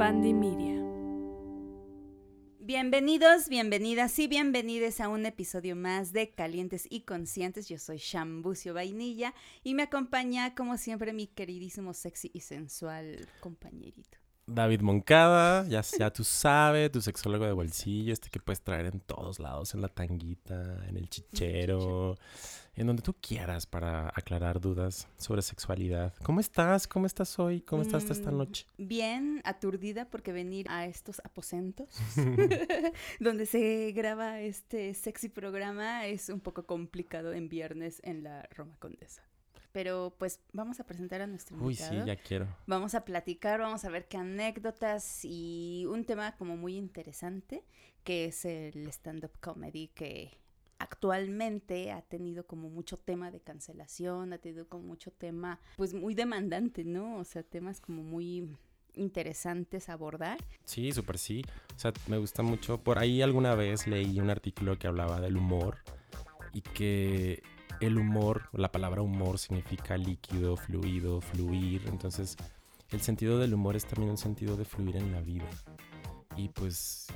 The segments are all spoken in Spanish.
Media. Bienvenidos, bienvenidas y bienvenides a un episodio más de Calientes y Conscientes. Yo soy Shambucio Vainilla y me acompaña, como siempre, mi queridísimo sexy y sensual compañerito. David Moncada, ya, ya tú sabes, tu sexólogo de bolsillo, este que puedes traer en todos lados, en la tanguita, en el chichero, en donde tú quieras para aclarar dudas sobre sexualidad. ¿Cómo estás? ¿Cómo estás hoy? ¿Cómo estás esta Mm, noche? Bien, aturdida porque venir a estos aposentos donde se graba este sexy programa es un poco complicado en viernes en la Roma Condesa. Pero pues vamos a presentar a nuestro Uy, sí, invitado. ya quiero. Vamos a platicar, vamos a ver qué anécdotas y un tema como muy interesante que es el stand-up comedy que actualmente ha tenido como mucho tema de cancelación, ha tenido como mucho tema pues muy demandante, ¿no? O sea, temas como muy interesantes a abordar. Sí, súper sí. O sea, me gusta mucho. Por ahí alguna vez leí un artículo que hablaba del humor y que el humor, la palabra humor significa líquido, fluido, fluir. Entonces, el sentido del humor es también un sentido de fluir en la vida. Y pues,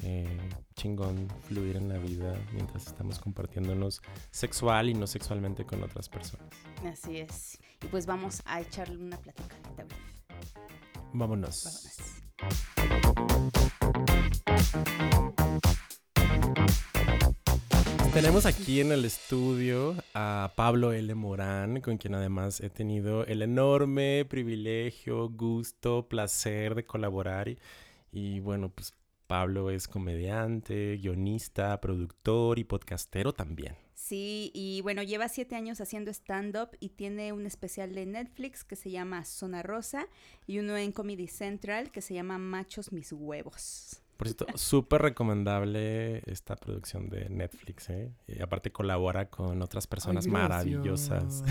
qué chingón fluir en la vida mientras estamos compartiéndonos sexual y no sexualmente con otras personas. Así es. Y pues vamos a echarle una güey. Vámonos. Vámonos. Tenemos aquí en el estudio a Pablo L. Morán, con quien además he tenido el enorme privilegio, gusto, placer de colaborar. Y, y bueno, pues Pablo es comediante, guionista, productor y podcastero también. Sí, y bueno, lleva siete años haciendo stand-up y tiene un especial de Netflix que se llama Zona Rosa y uno en Comedy Central que se llama Machos Mis Huevos. Por cierto, súper recomendable esta producción de Netflix, ¿eh? Y aparte colabora con otras personas Ay, maravillosas.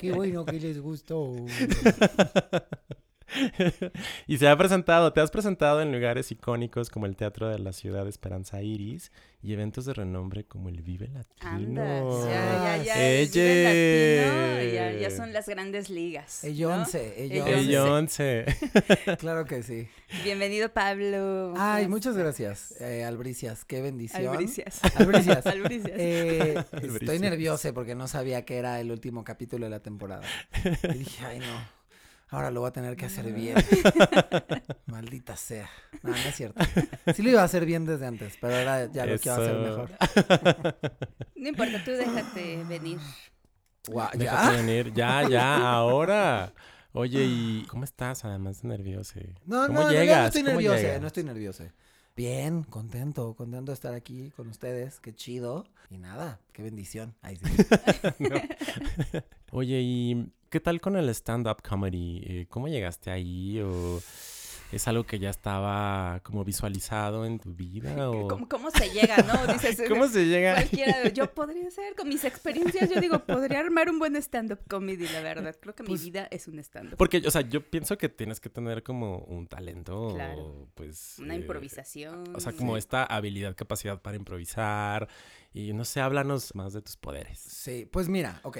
Qué bueno que les gustó. y se ha presentado, te has presentado en lugares icónicos como el Teatro de la Ciudad de Esperanza Iris y eventos de renombre como el Vive Latino. Anda, ya, ya, ya. Vive Latino, ya, ya son las grandes ligas. ¿no? Ellonce, Ellonce. Ellonce. Claro que sí. Bienvenido, Pablo. Ay, ¿Cómo muchas gracias, eh, Albricias. Qué bendición. Albricias. Albricias. Albricias. Eh, Albricias. estoy nerviosa porque no sabía que era el último capítulo de la temporada. Y dije, ay no, ahora lo voy a tener que hacer bien. Maldita sea. No, no es cierto. Sí lo iba a hacer bien desde antes, pero ahora ya lo quiero hacer Eso. mejor. No importa, tú déjate venir. Guau, Déjate ¿Ya? venir. Ya, ya, ahora. Oye, ¿y cómo estás? Además de nervioso. No, ¿Cómo no, llegas? no estoy ¿Cómo nervioso, no estoy nervioso. Bien, contento, contento de estar aquí con ustedes, qué chido. Y nada, qué bendición. Ay, sí. Oye, ¿y qué tal con el stand-up comedy? Eh, ¿Cómo llegaste ahí? ¿O es algo que ya estaba como visualizado en tu vida? O... ¿Cómo, cómo se llega, no? Dices, ¿Cómo se llega? Cualquiera, yo podría ser, con mis experiencias, yo digo, podría armar un buen stand-up comedy, la verdad. Creo que Pues, mi vida es un stand-up. Porque, o sea, yo pienso que tienes que tener como un talento, Claro. pues... Una eh, improvisación. O sea, como sí. esta habilidad, capacidad para improvisar. Y no sé, háblanos más de tus poderes. Sí, pues mira, ok.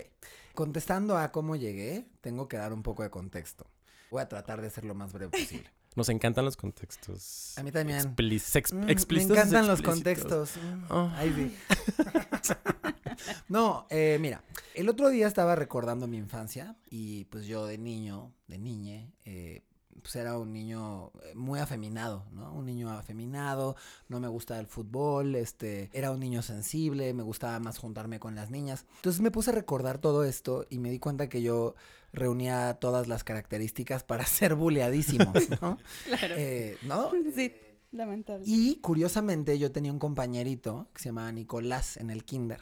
Contestando a cómo llegué, tengo que dar un poco de contexto. Voy a tratar de ser lo más breve posible. Nos encantan los contextos. A mí también. expli- sex- Mm, me explícitos y encantan los contextos. Mm, Oh. Ay, sí. no, eh, mira, el otro día estaba recordando mi infancia y pues yo de niño, de niñe, eh, pues era un niño eh, muy afeminado, ¿no? Un niño afeminado, no me gustaba el fútbol, este, era un niño sensible, me gustaba más juntarme con las niñas. Entonces me puse a recordar todo esto y me di cuenta que yo reunía todas las características para ser buleadísimo, ¿no? Claro. Eh, ¿No? sí, lamentable. Y curiosamente yo tenía un compañerito que se llamaba Nicolás en el kinder,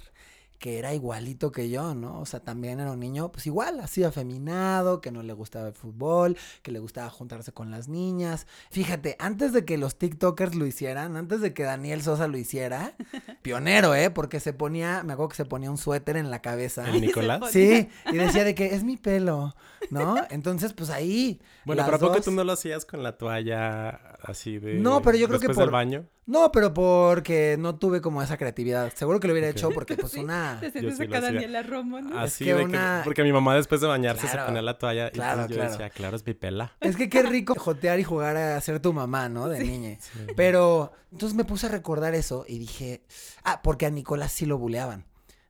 que era igualito que yo, ¿no? O sea, también era un niño, pues igual, así afeminado, que no le gustaba el fútbol, que le gustaba juntarse con las niñas. Fíjate, antes de que los TikTokers lo hicieran, antes de que Daniel Sosa lo hiciera, pionero, ¿eh? Porque se ponía, me acuerdo que se ponía un suéter en la cabeza. ¿El Nicolás? Sí, y decía de que es mi pelo, ¿no? Entonces, pues ahí. Bueno, pero ¿a poco dos- tú no lo hacías con la toalla así de... No, pero yo creo que después por- del baño? No, pero porque no tuve como esa creatividad. Seguro que lo hubiera hecho porque pues Sí. una... Te sientes acá. Daniela Romo, ¿no? Así que de una- que, porque mi mamá después de bañarse Claro. se ponía la toalla y Claro, entonces yo claro. decía, claro, es mi pela. Es que qué rico jotear y jugar a ser tu mamá, ¿no? De niña. Sí. Pero entonces me puse a recordar eso y dije, ah, porque a Nicolás sí lo buleaban,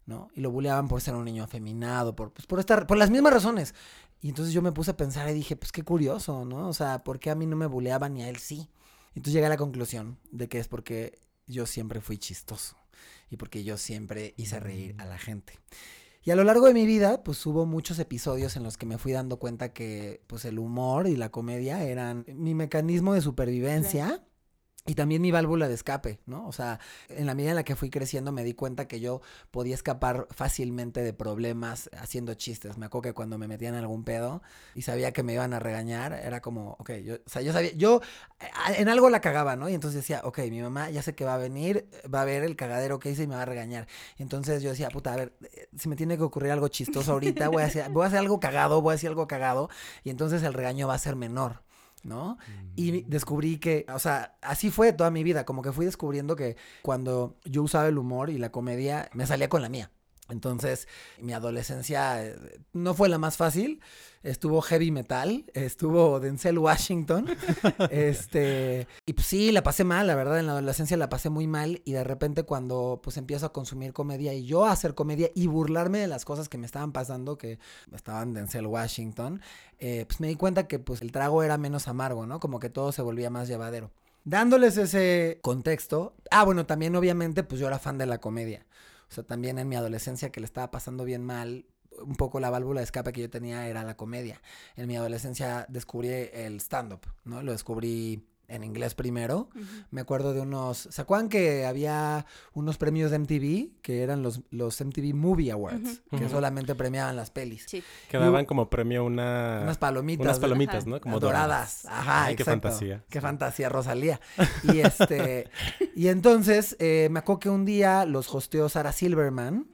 ¿no? Y lo buleaban por ser un niño afeminado, por, pues, por estar, por las mismas razones. Y entonces yo me puse a pensar y dije, pues qué curioso, ¿no? O sea, ¿por qué a mí no me buleaban y a él sí? Entonces llegué a la conclusión de que es porque yo siempre fui chistoso y porque yo siempre hice reír a la gente. Y a lo largo de mi vida, pues hubo muchos episodios en los que me fui dando cuenta que pues el humor y la comedia eran mi mecanismo de supervivencia. Y también mi válvula de escape, ¿no? O sea, en la medida en la que fui creciendo me di cuenta que yo podía escapar fácilmente de problemas haciendo chistes. Me acuerdo que cuando me metían algún pedo y sabía que me iban a regañar, era como, ok, yo, o sea, yo sabía, yo en algo la cagaba, ¿no? Y entonces decía, ok, mi mamá ya sé que va a venir, va a ver el cagadero que hice y me va a regañar. Y entonces yo decía, puta, a ver, eh, si me tiene que ocurrir algo chistoso ahorita, voy a hacer, voy a hacer algo cagado, voy a decir algo cagado y entonces el regaño va a ser menor. ¿No? Y descubrí que, o sea, así fue toda mi vida, como que fui descubriendo que cuando yo usaba el humor y la comedia, me salía con la mía. Entonces, mi adolescencia eh, no fue la más fácil. Estuvo heavy metal, estuvo Denzel Washington. este, y pues sí, la pasé mal, la verdad, en la adolescencia la pasé muy mal y de repente cuando pues empiezo a consumir comedia y yo a hacer comedia y burlarme de las cosas que me estaban pasando, que estaban Denzel Washington, eh, pues me di cuenta que pues el trago era menos amargo, ¿no? Como que todo se volvía más llevadero. Dándoles ese contexto, ah, bueno, también obviamente pues yo era fan de la comedia. O sea, también en mi adolescencia que le estaba pasando bien mal, un poco la válvula de escape que yo tenía era la comedia. En mi adolescencia descubrí el stand-up, ¿no? Lo descubrí en inglés primero. Me acuerdo de unos. ¿Se acuerdan que había unos premios de MTV? Que eran los, los MTV Movie Awards, que solamente premiaban las pelis. Sí. Que daban como premio una... Unas palomitas. unas palomitas, Ajá. ¿no? Como doradas. Ajá, Ay, qué exacto. fantasía. Qué Sí. fantasía, Rosalía. Y este. y entonces, eh, me acuerdo que un día los hosteó Sarah Silverman.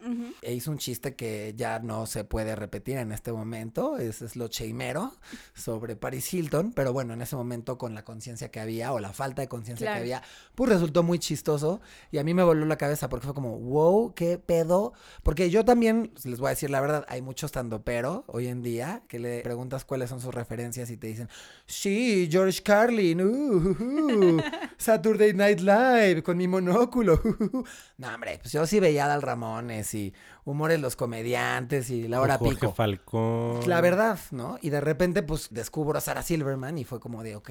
E hizo un chiste que ya no se puede repetir en este momento, es, es lo cheimero sobre Paris Hilton, pero bueno, en ese momento con la conciencia que había o la falta de conciencia Claro. que había, pues resultó muy chistoso y a mí me voló la cabeza porque fue como, wow, qué pedo, porque yo también, les voy a decir la verdad, hay muchos pero hoy en día que le preguntas cuáles son sus referencias y te dicen, sí, George Carlin, uh, uh, uh, Saturday Night Live con mi monóculo. uh, uh, uh". No, hombre, pues yo sí veía a Dal Ramones y humores los comediantes y la hora Jorge pico. Falcón. La verdad, ¿no? Y de repente, pues descubro a Sarah Silverman y fue como de, ok,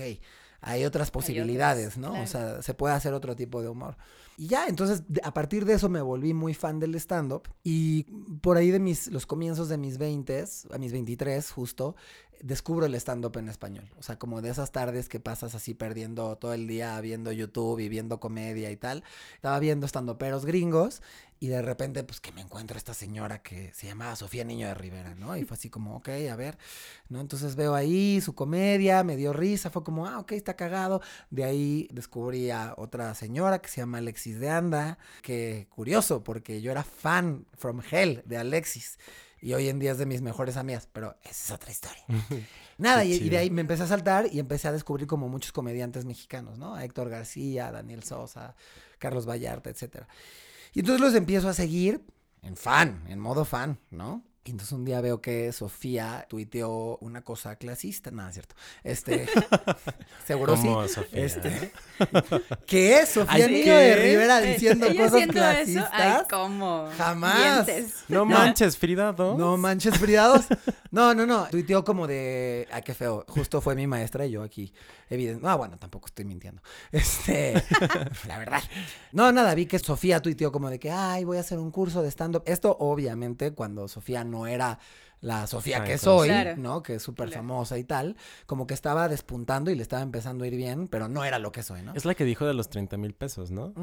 hay otras posibilidades, ¿no? O sea, se puede hacer otro tipo de humor. Y ya, entonces, a partir de eso me volví muy fan del stand-up. Y por ahí de mis, los comienzos de mis 20, a mis 23, justo, descubro el stand-up en español. O sea, como de esas tardes que pasas así perdiendo todo el día viendo YouTube y viendo comedia y tal. Estaba viendo stand-uperos gringos y de repente, pues que me encuentro esta señora que se llamaba Sofía Niño de Rivera, ¿no? Y fue así como, ok, a ver, ¿no? Entonces veo ahí su comedia, me dio risa, fue como, ah, ok, está cagado. De ahí descubrí a otra señora que se llama Alexis de Anda, que curioso, porque yo era fan from hell de Alexis. Y hoy en día es de mis mejores amigas, pero esa es otra historia. Nada, y, de ahí me empecé a saltar y empecé a descubrir como muchos comediantes mexicanos, ¿no? A Héctor García, Daniel Sosa, Carlos Vallarta, etcétera. Y entonces los empiezo a seguir en fan, en modo fan, ¿no? Y entonces un día veo que Sofía tuiteó una cosa clasista, nada, es cierto. Este, seguro sí. Sofía. Este, ¿qué es Sofía Niño de Rivera diciendo ella cosas haciendo clasistas? Eso, ay, ¿cómo? Jamás. Mientes. No manches, Frida 2. No manches, Frida 2. No, no, no. Tuiteó como de. Ay, qué feo. Justo fue mi maestra y yo aquí. Evidente. No, bueno, tampoco estoy mintiendo. Este. la verdad. No, nada. Vi que Sofía tuiteó como de que, ay, voy a hacer un curso de stand-up. Esto, obviamente, cuando Sofía no era la Sofía Ay, que soy, Claro. ¿no? Que es súper Claro. famosa y tal. Como que estaba despuntando y le estaba empezando a ir bien, pero no era lo que soy, ¿no? Es la que dijo de los 30 mil pesos, ¿no?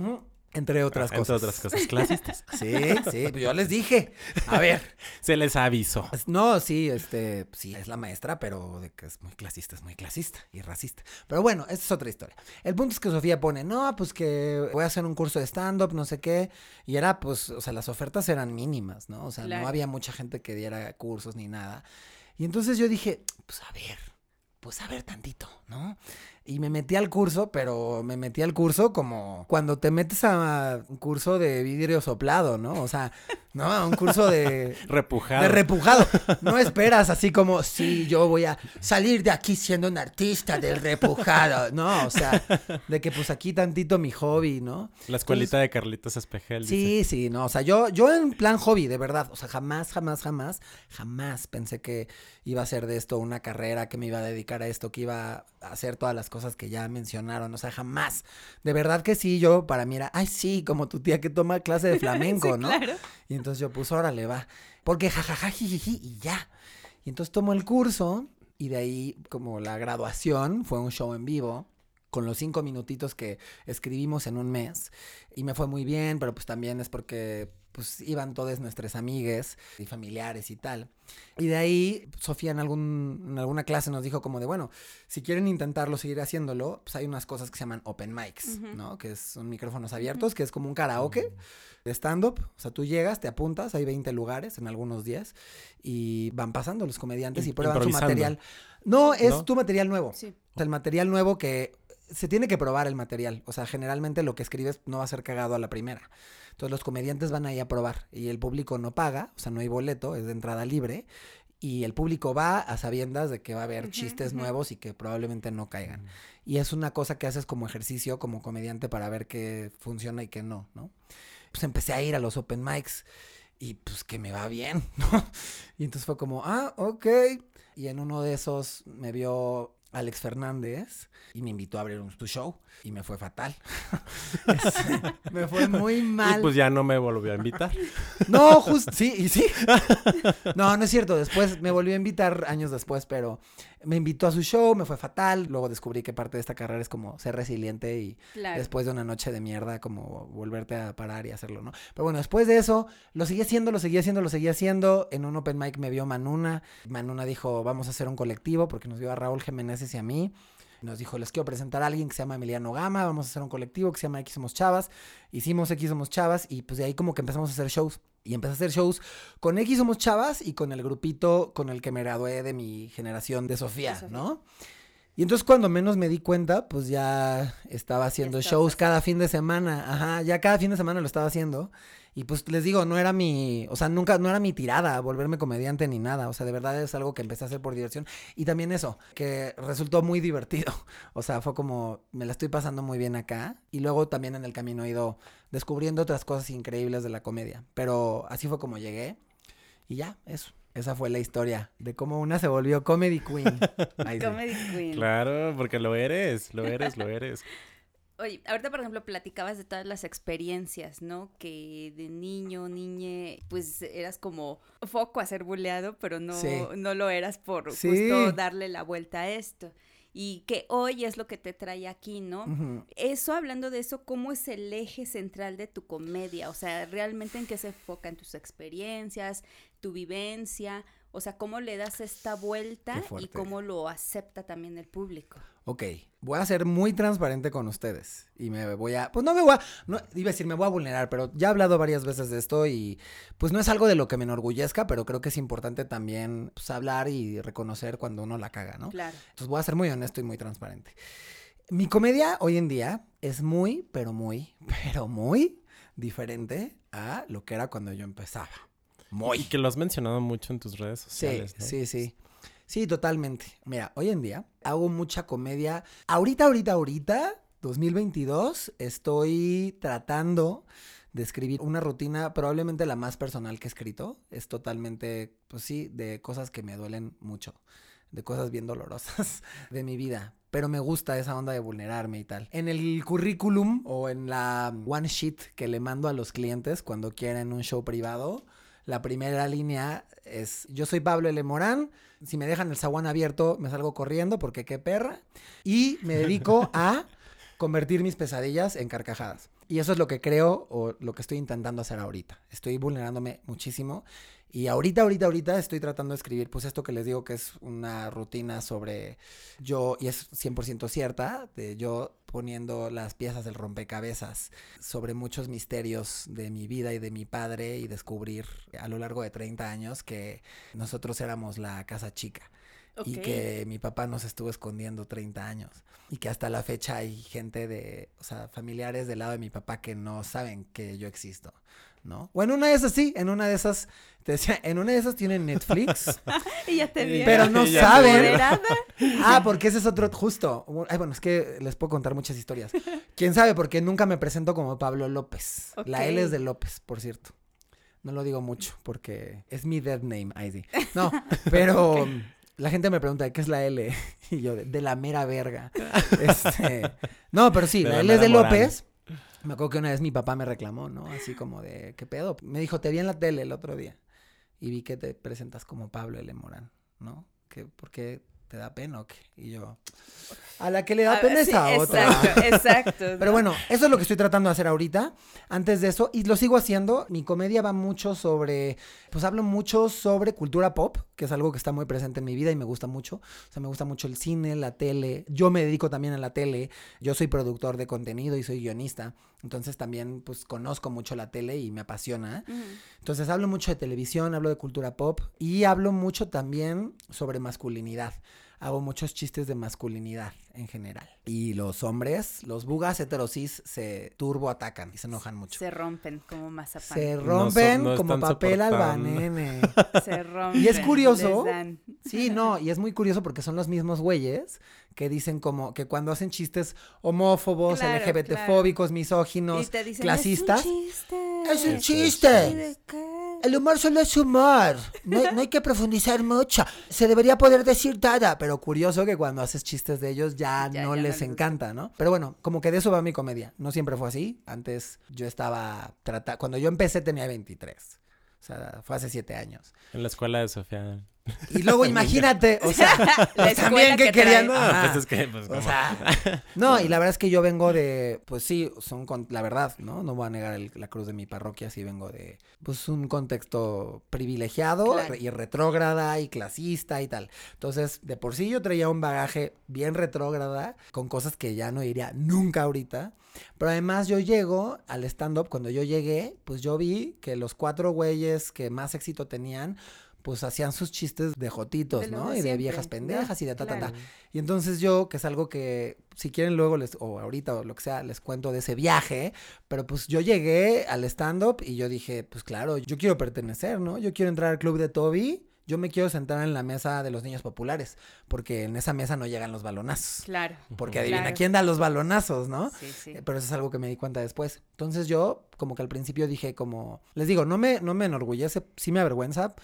Entre otras Ah, cosas. Entre otras cosas clasistas. Sí, sí, pues yo les dije. A ver, Se les avisó. No, sí, este, sí, es la maestra, pero de que es muy clasista, es muy clasista y racista. Pero bueno, esa es otra historia. El punto es que Sofía pone, no, pues que voy a hacer un curso de stand-up, no sé qué. Y era, pues, o sea, las ofertas eran mínimas, ¿no? O sea, Claro. no había mucha gente que diera cursos ni nada. Y entonces yo dije, pues a ver, pues a ver tantito, ¿no? Y me metí al curso, pero me metí al curso como cuando te metes a un curso de vidrio soplado, ¿no? O sea, ¿no? A un curso de... repujado. De repujado. No esperas así como, sí, yo voy a salir de aquí siendo un artista del repujado. No, o sea, de que pues aquí tantito mi hobby, ¿no? La escuelita de Carlitos Espejel. Sí, sí, no, o sea, yo, yo en plan hobby, de verdad, o sea, jamás, jamás, jamás, jamás pensé que iba a ser de esto una carrera, que me iba a dedicar a esto, que iba a hacer todas las cosas que ya mencionaron, o sea, jamás. De verdad que sí, yo para mí era, ay, sí, como tu tía que toma clase de flamenco, ¿no? Y entonces yo puse, órale, va, porque jajaja, jijiji, y ya. Y entonces tomo el curso y de ahí como la graduación fue un show en vivo con los cinco minutitos que escribimos en un mes. Y me fue muy bien, pero pues también es porque pues iban todas nuestras amigues y familiares y tal. Y de ahí Sofía en, algún, en alguna clase nos dijo como de, bueno, si quieren intentarlo, seguir haciéndolo, pues hay unas cosas que se llaman open mics, ¿no? Que son micrófonos abiertos, que es como un karaoke de stand-up. O sea, tú llegas, te apuntas, hay 20 lugares en algunos días y van pasando los comediantes y prueban su material. No, es tu material nuevo. Sí. O sea, el material nuevo que se tiene que probar el material. O sea, generalmente lo que escribes no va a ser cagado a la primera. Entonces los comediantes van ahí a probar y el público no paga, o sea, no hay boleto, es de entrada libre. Y el público va a sabiendas de que va a haber chistes nuevos y que probablemente no caigan. Y es una cosa que haces como ejercicio, como comediante, para ver qué funciona y qué no, ¿no? Pues empecé a ir a los open mics y pues que me va bien, ¿no? Y entonces fue como, ah, ok. Y en uno de esos me vio Alex Fernández y me invitó a abrir un tu show y me fue fatal. me fue muy mal. Y pues ya no me volvió a invitar. no, justo, sí, y sí. no, no es cierto. Después me volvió a invitar años después, pero me invitó a su show, me fue fatal. Luego descubrí que parte de esta carrera es como ser resiliente y después de una noche de mierda, como volverte a parar y hacerlo, ¿no? Pero bueno, después de eso, lo seguí haciendo, lo seguí haciendo, lo seguí haciendo. En un open mic me vio Manuna. Manuna dijo, vamos a hacer un colectivo porque nos vio a Raúl Jiménez y a mí. Nos dijo, les quiero presentar a alguien que se llama Emiliano Gama, vamos a hacer un colectivo que se llama X Somos Chavas. Hicimos X Somos Chavas y pues de ahí como que empezamos a hacer shows. Y empecé a hacer shows con X Somos Chavas y con el grupito con el que me gradué de mi generación de Sofía, ¿no? Y entonces cuando menos me di cuenta, pues ya estaba haciendo shows cada fin de semana. Ajá, ya cada fin de semana lo estaba haciendo. Y pues les digo, no era mi, o sea, nunca, no era mi tirada volverme comediante ni nada. O sea, de verdad es algo que empecé a hacer por diversión. Y también eso, que resultó muy divertido. O sea, fue como, me la estoy pasando muy bien acá. Y luego también en el camino he ido descubriendo otras cosas increíbles de la comedia. Pero así fue como llegué. Y ya, eso. Esa fue la historia de cómo una se volvió comedy queen. comedy queen. Claro, porque lo eres, lo eres, lo eres. Oye, ahorita por ejemplo platicabas de todas las experiencias, ¿no? Que de niño, niñe, pues eras como foco a ser buleado, pero no, no lo eras por justo darle la vuelta a esto. Y que hoy es lo que te trae aquí, ¿no? Eso, hablando de eso, ¿cómo es el eje central de tu comedia? O sea, realmente en qué se enfoca en tus experiencias, tu vivencia, o sea, ¿cómo le das esta vuelta y cómo lo acepta también el público? Ok, voy a ser muy transparente con ustedes y me voy a, pues no me voy a, no, iba a decir me voy a vulnerar, pero ya he hablado varias veces de esto y pues no es algo de lo que me enorgullezca, pero creo que es importante también pues, hablar y reconocer cuando uno la caga, ¿no? Claro. Entonces voy a ser muy honesto y muy transparente. Mi comedia hoy en día es muy, pero muy, pero muy diferente a lo que era cuando yo empezaba. Muy. Y que lo has mencionado mucho en tus redes sociales. Sí, sí, sí. Sí, totalmente. Mira, hoy en día hago mucha comedia. Ahorita, ahorita, ahorita, 2022, estoy tratando de escribir una rutina probablemente la más personal que he escrito. Es totalmente, pues sí, de cosas que me duelen mucho, de cosas bien dolorosas de mi vida. Pero me gusta esa onda de vulnerarme y tal. En el currículum o en la one sheet que le mando a los clientes cuando quieren un show privado, la primera línea es, yo soy Pablo L. Morán, si me dejan el zaguán abierto me salgo corriendo porque qué perra, y me dedico a convertir mis pesadillas en carcajadas. Y eso es lo que creo o lo que estoy intentando hacer ahorita. Estoy vulnerándome muchísimo y ahorita, ahorita, ahorita estoy tratando de escribir, pues esto que les digo que es una rutina sobre yo, y es 100% cierta, de yo poniendo las piezas del rompecabezas sobre muchos misterios de mi vida y de mi padre y descubrir a lo largo de 30 años que nosotros éramos la casa chica. y que mi papá nos estuvo escondiendo 30 años y que hasta la fecha hay gente de, o sea, familiares del lado de mi papá que no saben que yo existo, ¿no? O en una de esas sí, en una de esas, te decía, en una de esas tienen Netflix, Y ya te vieron. pero no saben. Ah, porque ese es otro, justo. Ay, bueno, es que les puedo contar muchas historias. ¿Quién sabe? Porque nunca me presento como Pablo López. La L es de López, por cierto. No lo digo mucho porque es mi dead name, ID. No, pero la gente me pregunta, ¿qué es la L? Y yo, de, de la mera verga. Este, no, pero sí, De la la L es de. López. Me acuerdo que una vez mi papá me reclamó, ¿no? Así como de, ¿qué pedo? Me dijo, te vi en la tele el otro día y vi que te presentas como Pablo L. Morán, ¿no? ¿Qué, ¿Por qué te da pena o qué? Y yo, a la que le da A ver, sí, a otra. Exacto, exacto. Pero ¿no? bueno, eso es lo que estoy tratando de hacer ahorita. Antes de eso, y lo sigo haciendo, mi comedia va mucho sobre, pues hablo mucho sobre cultura pop, que es algo que está muy presente en mi vida y me gusta mucho. O sea, me gusta mucho el cine, la tele. Yo me dedico también a la tele. Yo soy productor de contenido y soy guionista. Entonces también, pues, conozco mucho la tele y me apasiona. Entonces hablo mucho de televisión, hablo de cultura pop y hablo mucho también sobre masculinidad. Hago muchos chistes de masculinidad en general. Y los hombres, los bugas heterosis, se turbo atacan y se enojan mucho. Se rompen como mazapán. Se Se, No rompen no como papel albanene. rompen. Y es curioso. Sí, no, y es muy curioso porque son los mismos güeyes que dicen como que cuando hacen chistes homófobos, Claro, LGBTfóbicos, Y misóginos, te dicen, clasistas. Es un chiste. Es un Es chiste. ¿Y de qué? El humor solo es humor. No hay, no hay que profundizar mucho. Se debería poder decir nada. Pero curioso que cuando haces chistes de ellos ya, Ya- no ya les encanta, ¿no? Pero bueno, como que de eso va mi comedia. No siempre fue así. Antes yo estaba tratando. Cuando yo empecé tenía 23. O sea, fue hace siete años. En la escuela de Sofía. Y luego imagínate, o sea, pues también que, que querían. No, Ajá. pues es que, pues, O sea, no, y la verdad es que yo vengo de, pues sí, son con, la verdad, ¿no? No voy a negar el- la cruz de mi parroquia, sí vengo de, pues un contexto privilegiado Claro. y retrógrada y clasista y tal. Entonces, de por sí yo traía un bagaje bien retrógrada con cosas que ya no diría nunca ahorita. Pero además yo llego al stand-up, cuando yo llegué, pues yo vi que los cuatro güeyes que más éxito tenían, pues hacían sus chistes de jotitos, De ¿no? de y de viejas pendejas y de ta, ta. Y entonces yo, que es algo que si quieren luego les, o ahorita o lo que sea, les cuento de ese viaje, pero pues yo llegué al stand-up y yo dije, pues claro, yo quiero pertenecer, ¿no? Yo quiero entrar al club de Toby, yo me quiero sentar en la mesa de los niños populares, porque en esa mesa no llegan los balonazos. Claro. Porque adivina Claro. quién da los balonazos, ¿no? Sí, sí. Eh, Pero eso es algo que me di cuenta después. Entonces yo, como que al principio dije como, les digo, no me, no me enorgullece, sí me avergüenza,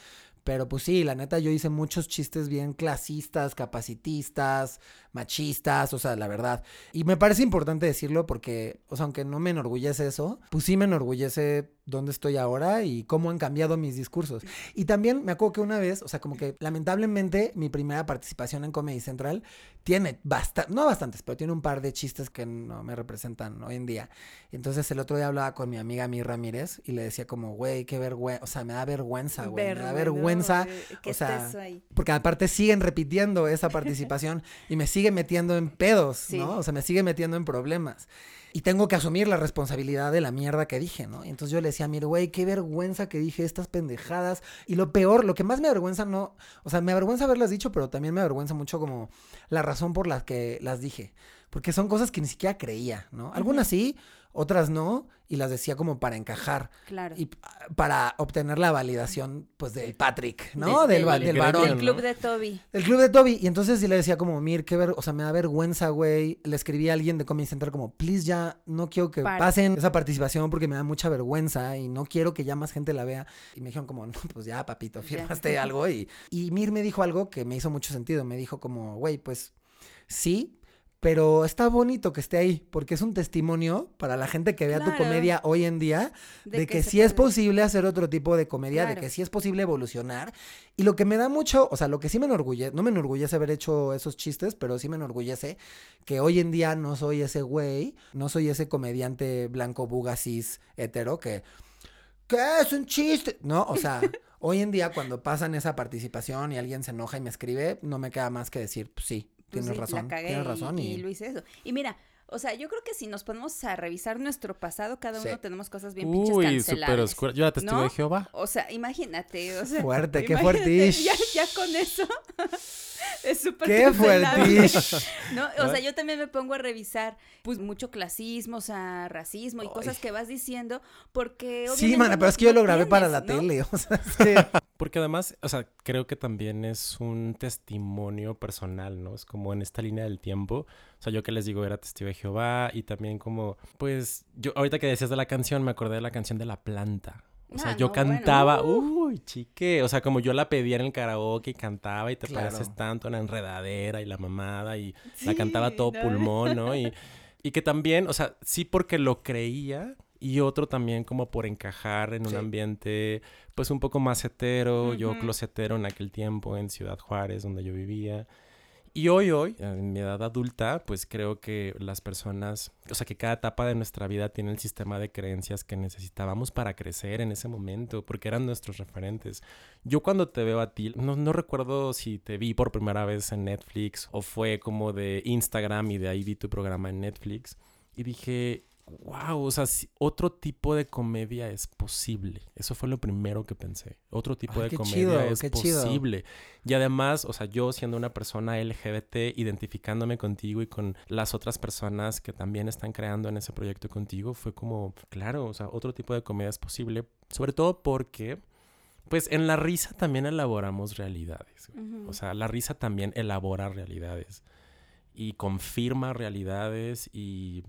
pero pues sí, la neta yo hice muchos chistes bien clasistas, capacitistas, machistas, o sea, la verdad. Y me parece importante decirlo porque, o sea, aunque no me enorgullece eso, pues sí me enorgullece dónde estoy ahora y cómo han cambiado mis discursos. Y también me acuerdo que una vez, o sea, como que lamentablemente mi primera participación en Comedy Central tiene bastante, no bastantes, pero tiene un par de chistes que no me representan hoy en día. Entonces el otro día hablaba con mi amiga Mi Ramírez y le decía como, güey, qué vergüenza, o sea, me da vergüenza, güey, me da vergüenza. no, que o sea, ahí. Porque aparte siguen repitiendo esa participación y me sigue metiendo en pedos, Sí. ¿no? O sea, me sigue metiendo en problemas. Y tengo que asumir la responsabilidad de la mierda que dije, ¿no? Y entonces yo le decía, mire, güey, qué vergüenza que dije estas pendejadas. Y lo peor, lo que más me avergüenza, no, o sea, me avergüenza haberlas dicho, pero también me avergüenza mucho como la razón por la que las dije. Porque son cosas que ni siquiera creía, ¿no? Algunas sí, otras no, y las decía como para encajar Claro. y para obtener la validación, pues, del Patrick, ¿no? De- del, del del varón. El ¿no? club de Toby. El club de Toby. Y entonces sí le decía como, Mir, qué ver, o sea, me da vergüenza, güey. Le escribí a alguien de Comedy Central como, please ya, no quiero que Para. pasen esa participación porque me da mucha vergüenza y no quiero que ya más gente la vea. Y me dijeron como, no, pues ya, papito, Ya. firmaste algo. Y, y Mir me dijo algo que me hizo mucho sentido. Me dijo como, güey, pues sí. Pero está bonito que esté ahí, porque es un testimonio para la gente que vea tu comedia hoy en día de, que, sí es posible hacer otro tipo de comedia, de que sí es posible evolucionar. Y lo que me da mucho, o sea, lo que sí me enorgullece, no me enorgullece haber hecho esos chistes, pero sí me enorgullece que hoy en día no soy ese güey, no soy ese comediante blanco bugasis hetero que, ¿qué es un chiste? No, o sea, hoy en día cuando pasan esa participación y alguien se enoja y me escribe, no me queda más que decir, pues sí, Pues tienes sí, la razón, cagué tienes y- razón. y, Y, lo hice eso. Y mira, O sea, yo creo que si nos ponemos a revisar nuestro pasado, cada Sí. uno tenemos cosas bien pinches Uy, súper oscura. Yo era testigo ¿no? de Jehová. O sea, imagínate, o sea, Fuerte, qué fuertish. Ya, ya con eso es súper ¡Qué fuertish! ¿No? O sea, yo también me pongo a revisar, pues, mucho clasismo, o sea, racismo y cosas que vas diciendo, porque Sí, mana, pero es que yo lo grabé para la ¿no? tele. O sea, es que- Porque además, o sea, creo que también es un testimonio personal, ¿no? Es como en esta línea del tiempo. O sea, yo que les digo era testigo de Jehová y también como, pues, yo ahorita que decías de la canción, me acordé de la canción de La Planta. O sea, Ah, yo no, bueno. cantaba, uy, chique, o sea, como yo la pedía en el karaoke y cantaba y te Claro. pareces tanto la enredadera y la mamada y la cantaba todo ¿no? pulmón, ¿no? Y, y que también, o sea, sí porque lo creía y otro también como por encajar en un ambiente pues un poco más hetero, yo closetero en aquel tiempo en Ciudad Juárez donde yo vivía. Y hoy, hoy, en mi edad adulta, pues creo que las personas, o sea, que cada etapa de nuestra vida tiene el sistema de creencias que necesitábamos para crecer en ese momento, porque eran nuestros referentes. Yo cuando te veo a ti, no, no recuerdo si te vi por primera vez en Netflix o fue como de Instagram y de ahí vi tu programa en Netflix y dije, wow, o sea, si- otro tipo de comedia es posible. Eso fue lo primero que pensé. Otro tipo Ay, de comedia chido, es qué chido. posible. Y además, o sea, yo siendo una persona LGBT, identificándome contigo y con las otras personas que también están creando en ese proyecto contigo, fue como, claro, o sea, otro tipo de comedia es posible. Sobre todo porque, pues en la risa también elaboramos realidades. O sea, la risa también elabora realidades y confirma realidades y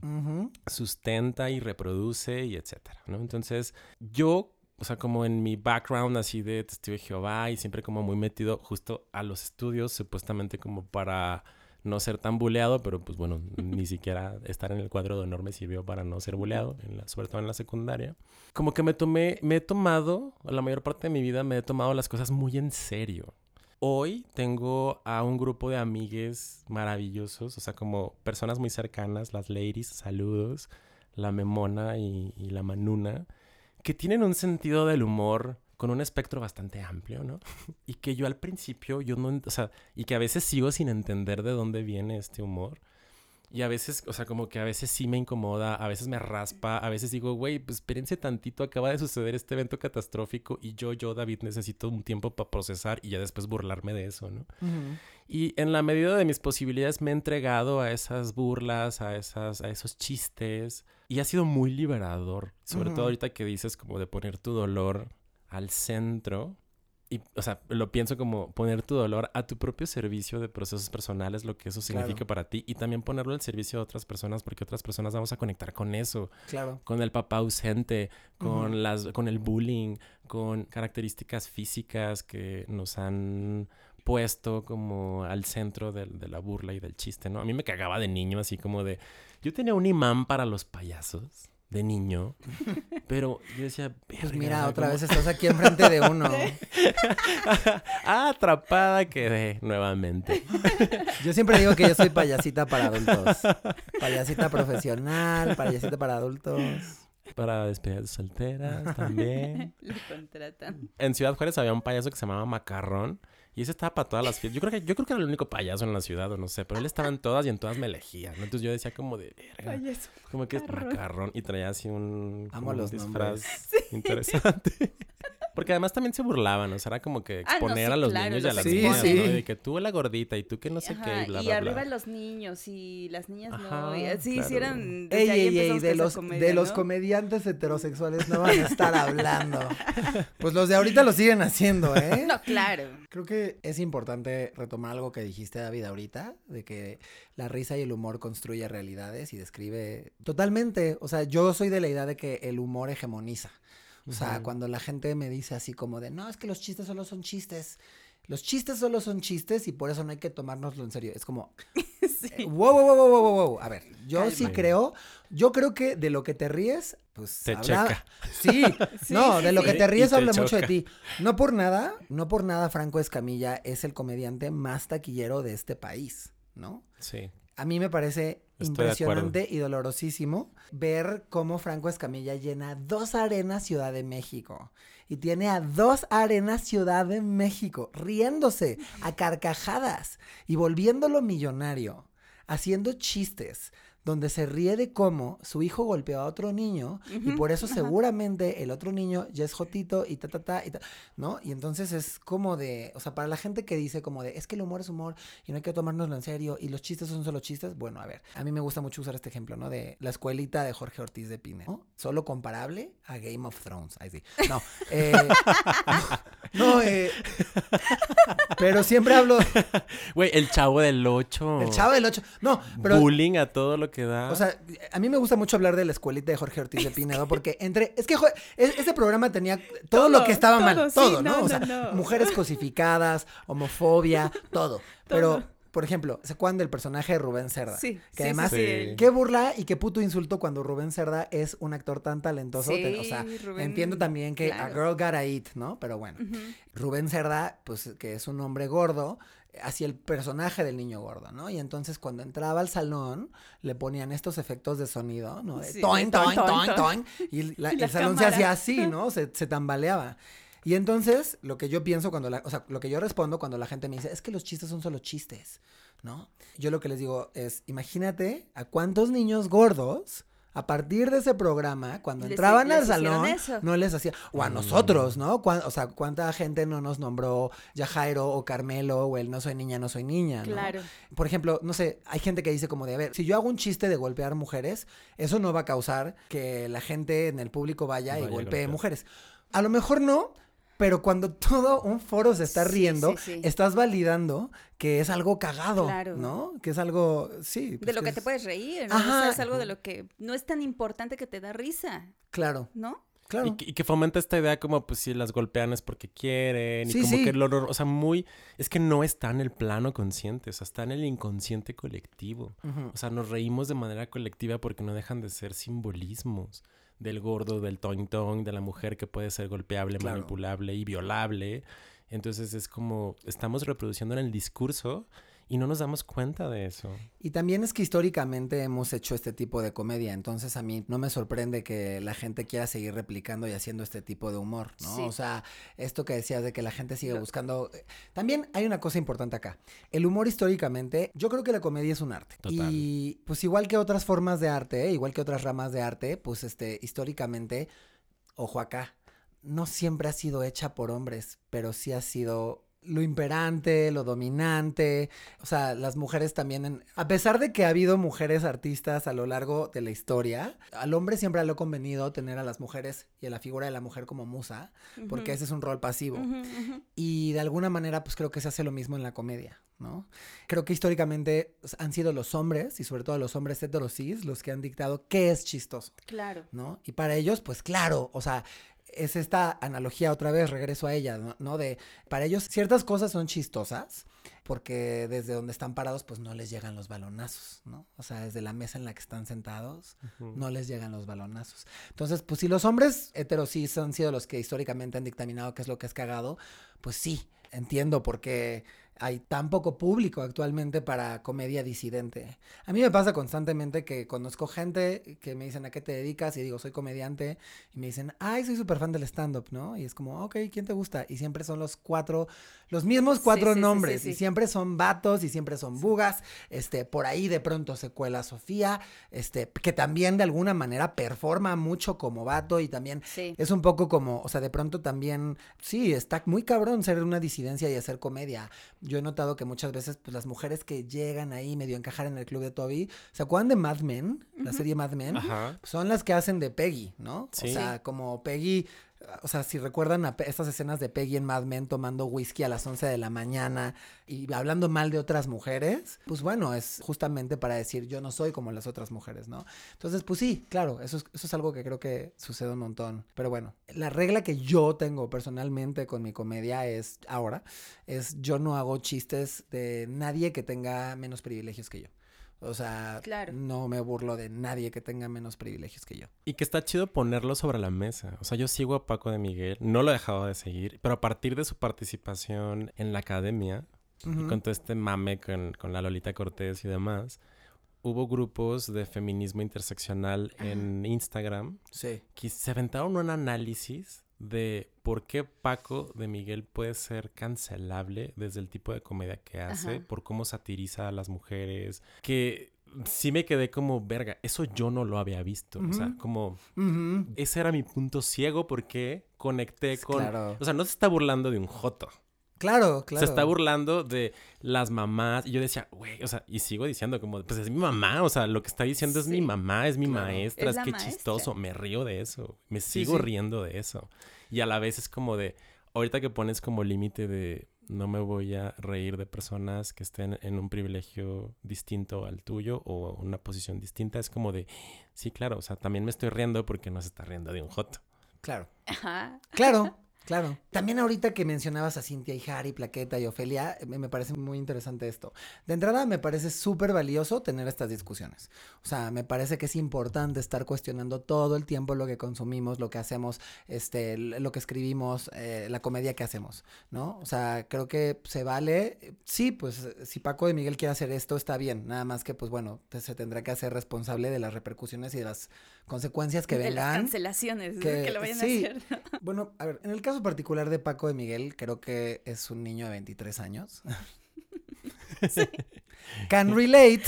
sustenta y reproduce y etcétera, ¿no? Entonces, yo, o sea, como en mi background así de testigo de Jehová y siempre como muy metido justo a los estudios, supuestamente como para no ser tan buleado, pero pues bueno, ni siquiera estar en el cuadro de honor me sirvió para no ser buleado, en la- sobre todo en la secundaria. Como que me tomé, me he tomado, la mayor parte de mi vida me he tomado las cosas muy en serio. Hoy tengo a un grupo de amigues maravillosos, o sea, como personas muy cercanas, las ladies, saludos, la memona y, y la manuna, que tienen un sentido del humor con un espectro bastante amplio, ¿no? Y que yo al principio, yo no, o sea, y que a veces sigo sin entender de dónde viene este humor. Y a veces, o sea, como que a veces sí me incomoda, a veces me raspa, a veces digo, güey, pues espérense tantito, acaba de suceder este evento catastrófico y yo, yo, David, necesito un tiempo para procesar y ya después burlarme de eso, ¿no? Y en la medida de mis posibilidades me he entregado a esas burlas, a, esas, a esos chistes. Y ha sido muy liberador. Sobre todo ahorita que dices como de poner tu dolor al centro. Y, o sea, lo pienso como poner tu dolor a tu propio servicio de procesos personales, lo que eso significa Claro. para ti. Y también ponerlo al servicio de otras personas, porque otras personas vamos a conectar con eso Claro. con el papá ausente, con, las, con el bullying, con características físicas que nos han puesto como al centro del- de, la burla y del chiste, ¿no? A mí me cagaba de niño, así como de... Yo tenía un imán para los payasos de niño, pero yo decía... Pues "Verga, mira, otra ¿cómo- vez estás aquí enfrente de uno. Ah, Atrapada quedé nuevamente. Yo siempre digo que yo soy payasita para adultos. Payasita profesional, payasita para adultos. Para despedidas solteras también. Lo contratan. en Ciudad Juárez había un payaso que se llamaba Macarrón. Y ese estaba para todas las fiestas. Yo creo que, yo creo que era el único payaso en la ciudad, o no sé. Pero él estaba en todas y en todas me elegía. ¿no? Entonces yo decía como de verga. Payaso. Como que es Macarrón. macarrón. Y traía así un, Amo un los disfraz nombres. interesante. Porque además también se burlaban, o sea, era como que Ah, no, exponer sí, a los claro, niños y a las Sí, niñas, sí. ¿no? Y de que tú la gordita y tú que no sé qué y bla, y bla, arriba bla. los niños y las niñas no. Ajá, y así claro. hicieron. Ey, ey, ey, de los, comedia, de los ¿no? comediantes heterosexuales no van a estar hablando. Pues los de ahorita lo siguen haciendo, ¿eh? No, claro. Creo que es importante retomar algo que dijiste, David, ahorita, de que la risa y el humor construye realidades y describe totalmente. O sea, yo soy de la idea de que el humor hegemoniza. O sea, cuando la gente me dice así como de, no, es que los chistes solo son chistes. Los chistes solo son chistes y por eso no hay que tomárnoslo en serio. Es como, Sí. eh, wow, wow, wow, wow, wow. A ver, yo sí creo, yo creo que de lo que te ríes, pues Te habla- checa. Sí, Sí, no, de lo que te ríes te habla mucho de ti. No por nada, no por nada Franco Escamilla es el comediante más taquillero de este país, ¿no? Sí. A mí me parece Impresionante y dolorosísimo ver cómo Franco Escamilla llena dos arenas Ciudad de México. Y tiene a dos arenas Ciudad de México riéndose a carcajadas y volviéndolo millonario, haciendo chistes donde se ríe de cómo su hijo golpeó a otro niño y por eso seguramente el otro niño ya es jotito y ta, ta, ta, y ta, ¿no? Y entonces es como de, o sea, para la gente que dice como de, es que el humor es humor y no hay que tomárnoslo en serio y los chistes son solo chistes, bueno, a ver, a mí me gusta mucho usar este ejemplo, ¿no? De la escuelita de Jorge Ortiz de Pine, ¿no? Solo comparable a Game of Thrones, ahí sí. No, eh, no, eh, pero siempre hablo... Güey, el chavo del 8. El chavo del 8. No, pero... Bullying a todo lo que da. O sea, a mí me gusta mucho hablar de la escuelita de Jorge Ortiz de Pinedo porque entre... Es que e- ese programa tenía todo, lo Todo, que estaba todo, mal, sí, todo, no, ¿no? O sea, no. mujeres cosificadas, homofobia, todo. Pero, por ejemplo, ¿se acuerdan del personaje de Rubén Cerda? Sí, Que sí, además, sí, qué burla y qué puto insulto cuando Rubén Cerda es un actor tan talentoso. Sí, o sea, Rubén, entiendo también que a girl gotta eat, ¿no? Pero bueno. Rubén Cerda, pues que es un hombre gordo, hacía el personaje del niño gordo, ¿no? Y entonces cuando entraba al salón le ponían estos efectos de sonido, ¿no? De Sí, toin, toin, toin, toin, y la- Y la el salón se hacía así, ¿no? Se, se tambaleaba. Y entonces lo que yo pienso cuando la, o sea, lo que yo respondo cuando la gente me dice, es que los chistes son solo chistes, ¿no? Yo lo que les digo es, imagínate a cuántos niños gordos a partir de ese programa, cuando Les- entraban les al salón, eso. no les hacía, o a Mm. nosotros, ¿no? O sea, cuánta gente no nos nombró ya Jairo o Carmelo o el no soy niña, no soy niña, ¿no? Claro. Por ejemplo, no sé, hay gente que dice como de, a ver, si yo hago un chiste de golpear mujeres, eso no va a causar que la gente en el público vaya, y Vaya golpee mujeres. A lo mejor no, pero cuando todo un foro se está Sí, riendo, sí, sí. estás validando que es algo cagado, Claro. ¿no? Que es algo, sí. De pues lo que es- te puedes reír, ¿no? Ajá. O sea, es algo de lo que no es tan importante que te da risa, Claro, ¿no? claro. Y, que- y que fomenta esta idea como, pues, si las golpean es porque quieren. Sí, y como sí. que lo, nor- o sea, muy... Es que no está en el plano consciente, o sea, está en el inconsciente colectivo. O sea, nos reímos de manera colectiva porque no dejan de ser simbolismos del gordo, del toin toin, de la mujer que puede ser golpeable, Claro. manipulable y violable. Entonces es como estamos reproduciendo en el discurso y no nos damos cuenta de eso. Y también es que históricamente hemos hecho este tipo de comedia, entonces a mí no me sorprende que la gente quiera seguir replicando y haciendo este tipo de humor, ¿no? Sí. O sea, esto que decías de que la gente sigue buscando... eh, También hay una cosa importante acá. El humor históricamente, yo creo que la comedia es un arte. Total. Y pues igual que otras formas de arte, ¿eh? igual que otras ramas de arte, pues este, históricamente, ojo acá, no siempre ha sido hecha por hombres, pero sí ha sido lo imperante, lo dominante. O sea, las mujeres también, en- a pesar de que ha habido mujeres artistas a lo largo de la historia, al hombre siempre le ha convenido tener a las mujeres y a la figura de la mujer como musa, porque ese es un rol pasivo. Y de alguna manera, pues creo que se hace lo mismo en la comedia, ¿no? Creo que históricamente pues, han sido los hombres, y sobre todo los hombres heterosis, los que han dictado qué es chistoso. Claro. ¿no? Y para ellos, pues claro, o sea, es esta analogía otra vez, regreso a ella, ¿no? De, para ellos ciertas cosas son chistosas porque desde donde están parados, pues no les llegan los balonazos, ¿no? O sea, desde la mesa en la que están sentados, no les llegan los balonazos. Entonces, pues si los hombres heterosis han sido los que históricamente han dictaminado qué es lo que es cagado, pues sí, entiendo por qué hay tan poco público actualmente para comedia disidente. A mí me pasa constantemente que conozco gente que me dicen a qué te dedicas y digo soy comediante y me dicen, ay, soy súper fan del stand-up, ¿no? Y es como, ok, ¿quién te gusta? Y siempre son los cuatro, los mismos cuatro sí, sí, nombres sí, y siempre son vatos y siempre son bugas, este, por ahí de pronto se cuela Sofía, este, que también de alguna manera performa mucho como vato y también es un poco como, o sea, de pronto también, sí, está muy cabrón ser una disidencia y hacer comedia. Yo he notado que muchas veces, pues las mujeres que llegan ahí medio a encajar en el club de Toby, ¿se acuerdan de Mad Men? La serie Mad Men. Ajá. Son las que hacen de Peggy, ¿no? Sí. O sea, como Peggy, o sea, si recuerdan a estas escenas de Peggy en Mad Men tomando whisky a las 11 de la mañana y hablando mal de otras mujeres, pues bueno, es justamente para decir yo no soy como las otras mujeres, ¿no? Entonces, pues sí, claro, eso es, eso es algo que creo que sucede un montón. Pero bueno, la regla que yo tengo personalmente con mi comedia es ahora, es yo no hago chistes de nadie que tenga menos privilegios que yo. O sea, Claro. no me burlo de nadie que tenga menos privilegios que yo. Y que está chido ponerlo sobre la mesa. O sea, yo sigo a Paco de Miguel, no lo he dejado de seguir, pero a partir de su participación en la academia, y con todo este mame con, con la Lolita Cortés y demás, hubo grupos de feminismo interseccional en Instagram Sí. que se aventaron un análisis de por qué Paco de Miguel puede ser cancelable desde el tipo de comedia que hace, Ajá. por cómo satiriza a las mujeres, que sí me quedé como, verga, eso yo no lo había visto. O sea, como, ese era mi punto ciego porque conecté con... Claro. O sea, no se está burlando de un joto. Claro, claro. Se está burlando de las mamás. Y yo decía, güey, o sea, y sigo diciendo como, pues es mi mamá, o sea, lo que está diciendo es mi mamá, es mi Claro. maestra, Es que maestra. chistoso, me río de eso, me Sí, sigo sí. riendo de eso. Y a la vez es como de, ahorita que pones como límite de, no me voy a reír de personas que estén en un privilegio distinto al tuyo o una posición distinta, es como de, sí, claro, o sea, también me estoy riendo porque no se está riendo de un joto. Claro. Ajá. Claro, claro. También ahorita que mencionabas a Cintia y Harry, Plaqueta y Ofelia, me, parece muy interesante esto. De entrada, me parece súper valioso tener estas discusiones. O sea, me parece que es importante estar cuestionando todo el tiempo lo que consumimos, lo que hacemos, este, lo que escribimos, eh, la comedia que hacemos, ¿no? O sea, creo que se vale. Sí, pues si Paco de Miguel quiere hacer esto, está bien. Nada más que, pues bueno, se tendrá que hacer responsable de las repercusiones y de las consecuencias que de las vengan. cancelaciones que- que, lo vayan sí. a hacer. Bueno, a ver, en el caso particular de Paco de Miguel, creo que es un niño de 23 años. Can relate.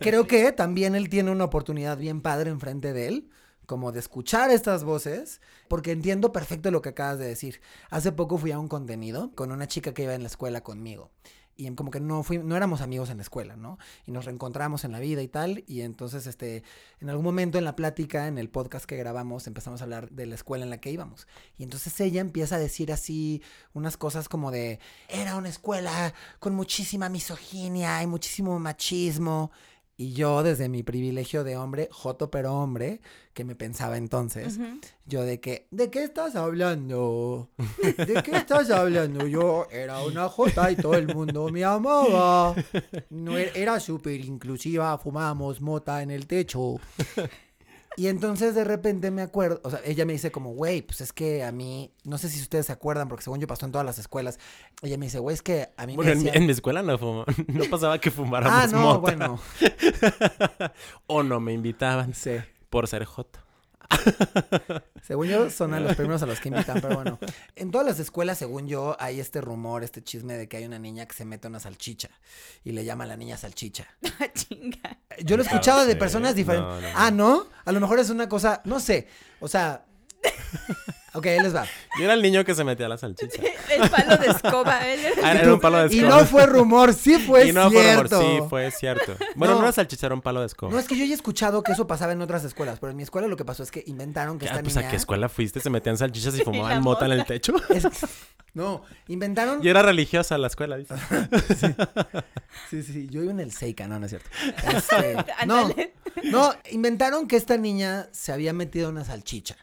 creo que también él tiene una oportunidad bien padre enfrente de él, como de escuchar estas voces, porque entiendo perfecto lo que acabas de decir. Hace poco fui a un contenido con una chica que iba en la escuela conmigo. Y como que no fui, no éramos amigos en la escuela, ¿no? Y nos reencontramos en la vida y tal. Y entonces, este, en algún momento en la plática, en el podcast que grabamos, empezamos a hablar de la escuela en la que íbamos. Y entonces ella empieza a decir así unas cosas como de, era una escuela con muchísima misoginia y muchísimo machismo. Y yo, desde mi privilegio de hombre, joto pero hombre, que me pensaba entonces, yo de que, ¿de qué estás hablando? ¿De qué estás hablando? Yo era una jota y todo el mundo me amaba. No, e- era súper inclusiva, fumábamos mota en el techo. Y entonces de repente me acuerdo, o sea, ella me dice como, güey, pues es que a mí, no sé si ustedes se acuerdan, porque según yo pasó en todas las escuelas, ella me dice, güey, es que a mí Bueno, me en, mi- decían- en mi escuela no, fuma- no pasaba que fumáramos Ah, no, mota. bueno, o no me invitaban sí. por ser joto. Según yo, son a los primeros a los que invitan, pero bueno. En todas las escuelas, según yo, hay este rumor, este chisme de que hay una niña que se mete una salchicha y le llama a la niña salchicha. Ah, Chinga. Yo lo he No escuchado de personas diferentes. no, no, no. Ah, ¿no? A lo mejor es una cosa, no sé. O sea, ok, ahí les va. Yo era el niño que se metía a la salchicha. El palo de escoba. él era- Ah, era un palo de Y escoba. no fue rumor, sí fue y no fue rumor, cierto. sí, fue cierto. Bueno, No. no, era salchicha, era un palo de escoba. No, es que yo ya he escuchado que eso pasaba en otras escuelas, pero en mi escuela lo que pasó es que inventaron que Ah, esta pues niña... a qué escuela fuiste, se metían salchichas y fumaban mota en el techo. es- No, inventaron... Y era religiosa la escuela, dice. Sí, sí, yo iba en el Seika, no, no es cierto. Este, no, no, inventaron que esta niña se había metido una salchicha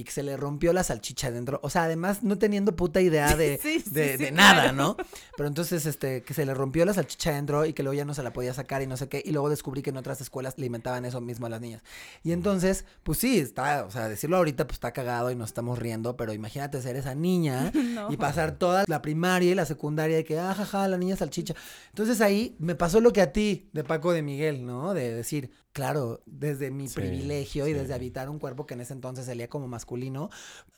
y que se le rompió la salchicha dentro. O sea, además no teniendo puta idea de, Sí, sí, de, sí, de nada, claro. ¿no? Pero entonces, este, que se le rompió la salchicha dentro y que luego ya no se la podía sacar y no sé qué. Y luego descubrí que en otras escuelas le inventaban eso mismo a las niñas. Y entonces, pues sí, está, o sea, decirlo ahorita pues está cagado y nos estamos riendo, pero imagínate ser esa niña No. y pasar toda la primaria y la secundaria de que, ah, jaja, la niña salchicha. Entonces ahí me pasó lo que a ti, de Paco de Miguel, ¿no? De decir, claro, desde mi Sí, privilegio y sí. desde habitar un cuerpo que en ese entonces salía como masculino,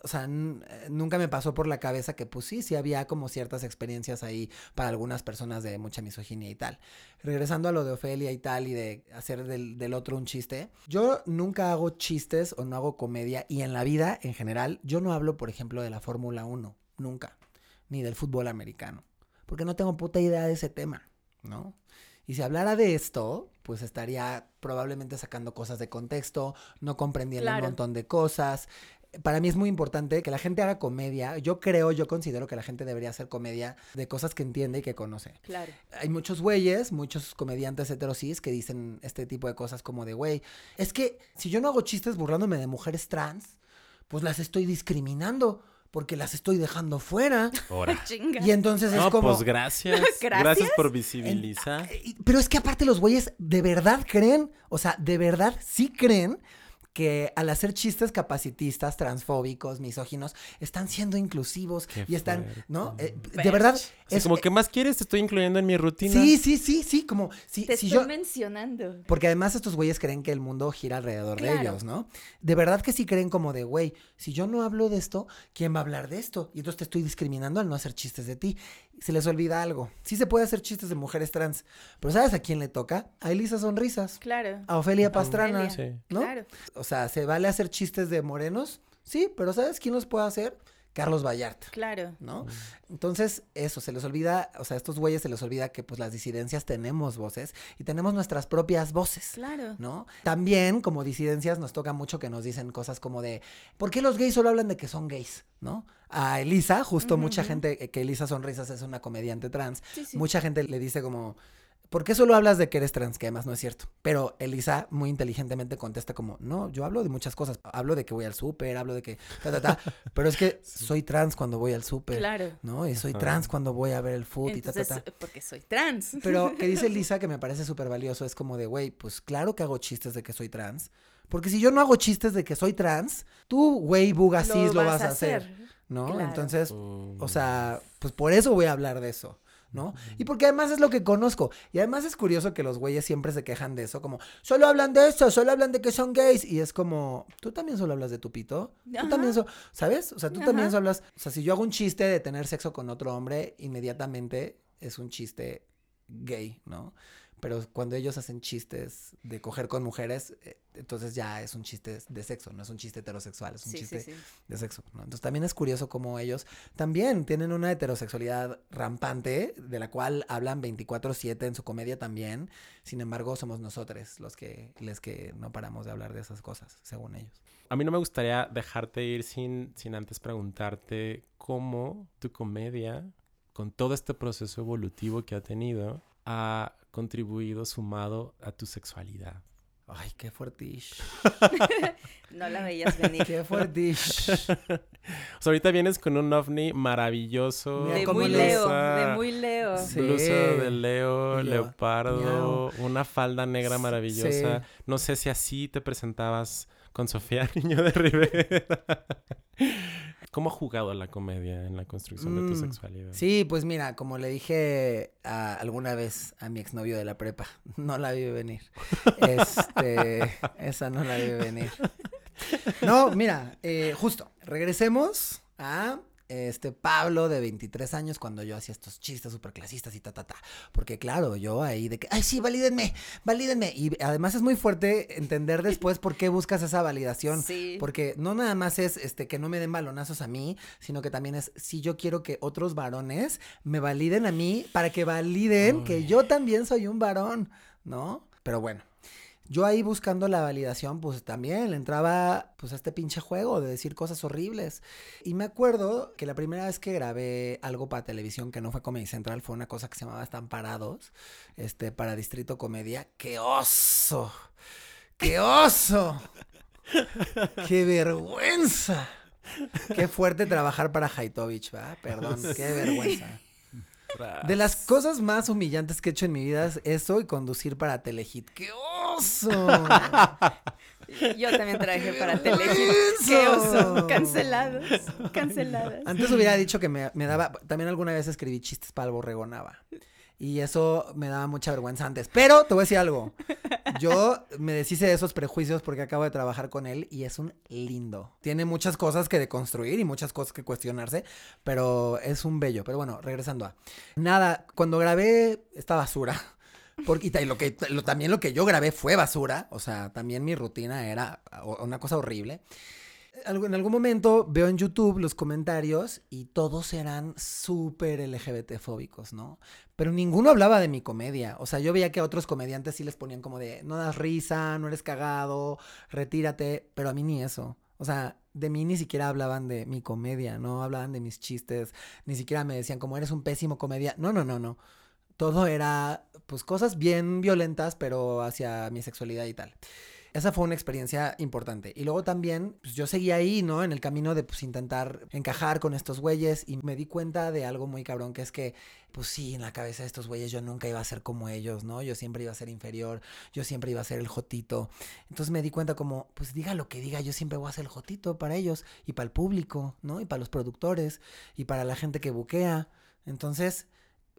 o sea, eh, nunca me pasó por la cabeza que pues sí, sí había como ciertas experiencias ahí para algunas personas de mucha misoginia y tal. Regresando a lo de Ofelia y tal y de hacer del, del otro un chiste, yo nunca hago chistes o no hago comedia y en la vida en general yo no hablo, por ejemplo, de la Fórmula 1, nunca, ni del fútbol americano, porque no tengo puta idea de ese tema, ¿no? Y si hablara de esto, pues estaría probablemente sacando cosas de contexto, no comprendiendo Claro. un montón de cosas. Para mí es muy importante que la gente haga comedia. Yo creo, yo considero que la gente debería hacer comedia de cosas que entiende y que conoce. Claro. Hay muchos güeyes, muchos comediantes heterosis que dicen este tipo de cosas como de, güey, es que si yo no hago chistes burlándome de mujeres trans, pues las estoy discriminando porque las estoy dejando fuera. Ahora. Y entonces es No, como... pues gracias. Gracias. Gracias por visibilizar. Pero es que aparte los güeyes de verdad creen, o sea, de verdad sí creen que al hacer chistes capacitistas, transfóbicos, misóginos, están siendo inclusivos Qué y están, fuerte. ¿no? Eh, de verdad, es como, ¿qué más quieres? Te estoy incluyendo en mi rutina. Sí, sí, sí, sí, como si, Te si estoy yo... mencionando. Porque además estos güeyes creen que el mundo gira alrededor de ellos, ¿no? De verdad que sí creen como de, güey, si yo no hablo de esto, ¿quién va a hablar de esto? Y entonces te estoy discriminando al no hacer chistes de ti. Se les olvida algo. Sí se puede hacer chistes de mujeres trans, pero ¿sabes a quién le toca? A Elisa Sonrisas, Claro. a Ofelia Pastrana, Ofelia. Sí. ¿no? Claro. O sea, ¿se vale hacer chistes de morenos? Sí, pero ¿sabes quién los puede hacer? Carlos Vallarta. Claro. ¿no? Entonces, eso, se les olvida, o sea, a estos güeyes se les olvida que pues las disidencias tenemos voces y tenemos nuestras propias voces. Claro. ¿No? También, como disidencias, nos toca mucho que nos dicen cosas como de, ¿por qué los gays solo hablan de que son gays? ¿No? A Elisa, justo mucha gente, que Elisa Sonrisas es una comediante trans, Sí, sí. mucha gente le dice como, ¿por qué solo hablas de que eres trans? Que además no es cierto. Pero Elisa muy inteligentemente contesta como, no, yo hablo de muchas cosas. Hablo de que voy al súper, hablo de que... Ta, ta, ta, pero es que soy trans cuando voy al súper. Claro. ¿no? Y soy Ajá. trans cuando voy a ver el food y ta, ta, ta. porque soy trans. Pero que dice Lisa que me parece súper valioso, es como de, güey, pues claro que hago chistes de que soy trans. Porque si yo no hago chistes de que soy trans, tú, güey, bugasis, lo, vas a hacer, ¿no? claro. Entonces, Mm. o sea, pues por eso voy a hablar de eso. ¿No? Y porque además es lo que conozco. Y además es curioso que los güeyes siempre se quejan de eso, como, solo hablan de eso, solo hablan de que son gays. Y es como, tú también solo hablas de tu pito. Tú Ajá. también, so- ¿sabes? O sea, tú también solo hablas. O sea, si yo hago un chiste de tener sexo con otro hombre, inmediatamente es un chiste gay, ¿no? Pero cuando ellos hacen chistes de coger con mujeres, eh, entonces ya es un chiste de sexo, no es un chiste heterosexual, es un Sí, chiste sí, sí. de sexo, ¿no? Entonces también es curioso cómo ellos también tienen una heterosexualidad rampante, de la cual hablan 24/7 en su comedia también, sin embargo somos nosotros los que, les que no paramos de hablar de esas cosas, según ellos. A mí no me gustaría dejarte ir sin, sin antes preguntarte cómo tu comedia, con todo este proceso evolutivo que ha tenido, ha contribuido, sumado a tu sexualidad. Ay, qué fuertish, No la veías venir. qué fuertish. O sea, ahorita vienes con un ovni maravilloso. De cómo muy Leo, de muy Leo. Sí. De Leo, leopardo, una falda negra Sí. maravillosa. No sé si así te presentabas con Sofía Niño de Rivera. ¿Cómo ha jugado la comedia en la construcción de tu Mm, sexualidad? Sí, pues mira, como le dije a- alguna vez a mi exnovio de la prepa, no la vi venir. Este, esa no la vi venir. No, mira, eh, justo, regresemos a este Pablo de 23 años cuando yo hacía estos chistes súper clasistas y ta, ta, ta. Porque claro, yo ahí de que, ay, sí, valídenme, valídenme. Y además es muy fuerte entender después por qué buscas esa validación. Sí. Porque no nada más es este que no me den balonazos a mí, sino que también es si yo quiero que otros varones me validen a mí para que validen que yo también soy un varón, ¿no? Pero bueno, yo ahí buscando la validación, pues también le entraba pues a este pinche juego de decir cosas horribles. Y me acuerdo que la primera vez que grabé algo para televisión que no fue Comedy Central fue una cosa que se llamaba Están Parados, este, para Distrito Comedia. ¡Qué oso! ¡Qué oso! ¡Qué vergüenza! Qué fuerte trabajar para Haitovich, ¿va? Perdón, qué vergüenza. De las cosas más humillantes que he hecho en mi vida es eso y conducir para Telehit. ¡Qué oso! Yo también ¡Qué para Telehit. ¡Qué oso! Cancelados. Canceladas. Antes hubiera dicho que me, me daba. También alguna vez escribí chistes para el borrego Nava. Y eso me daba mucha vergüenza antes. Pero te voy a decir algo. Yo me deshice de esos prejuicios porque acabo de trabajar con él y es un lindo. Tiene muchas cosas que deconstruir y muchas cosas que cuestionarse, pero es un bello. Pero bueno, regresando a. Nada, cuando grabé esta basura. Porque, lo que, también lo que yo grabé fue basura. O sea, también mi rutina era una cosa horrible. En algún momento veo en YouTube los comentarios y todos eran súper LGBT fóbicos, ¿no? Pero ninguno hablaba de mi comedia. O sea, yo veía que a otros comediantes sí les ponían como de, no das risa, no eres cagado, retírate, pero a mí ni eso. O sea, de mí ni siquiera hablaban de mi comedia, no hablaban de mis chistes, ni siquiera me decían como eres un pésimo comedia. No, no, no, no. Todo era, pues, cosas bien violentas, pero hacia mi sexualidad y tal. esa fue una experiencia importante. Y luego también, pues yo seguí ahí, ¿no? En el camino de pues intentar encajar con estos güeyes y me di cuenta de algo muy cabrón, que es que, pues sí, en la cabeza de estos güeyes yo nunca iba a ser como ellos, ¿no? Yo siempre iba a ser inferior, yo siempre iba a ser el jotito. Entonces me di cuenta como, pues diga lo que diga, yo siempre voy a ser el jotito para ellos y para el público, ¿no? Y para los productores y para la gente que buquea. Entonces,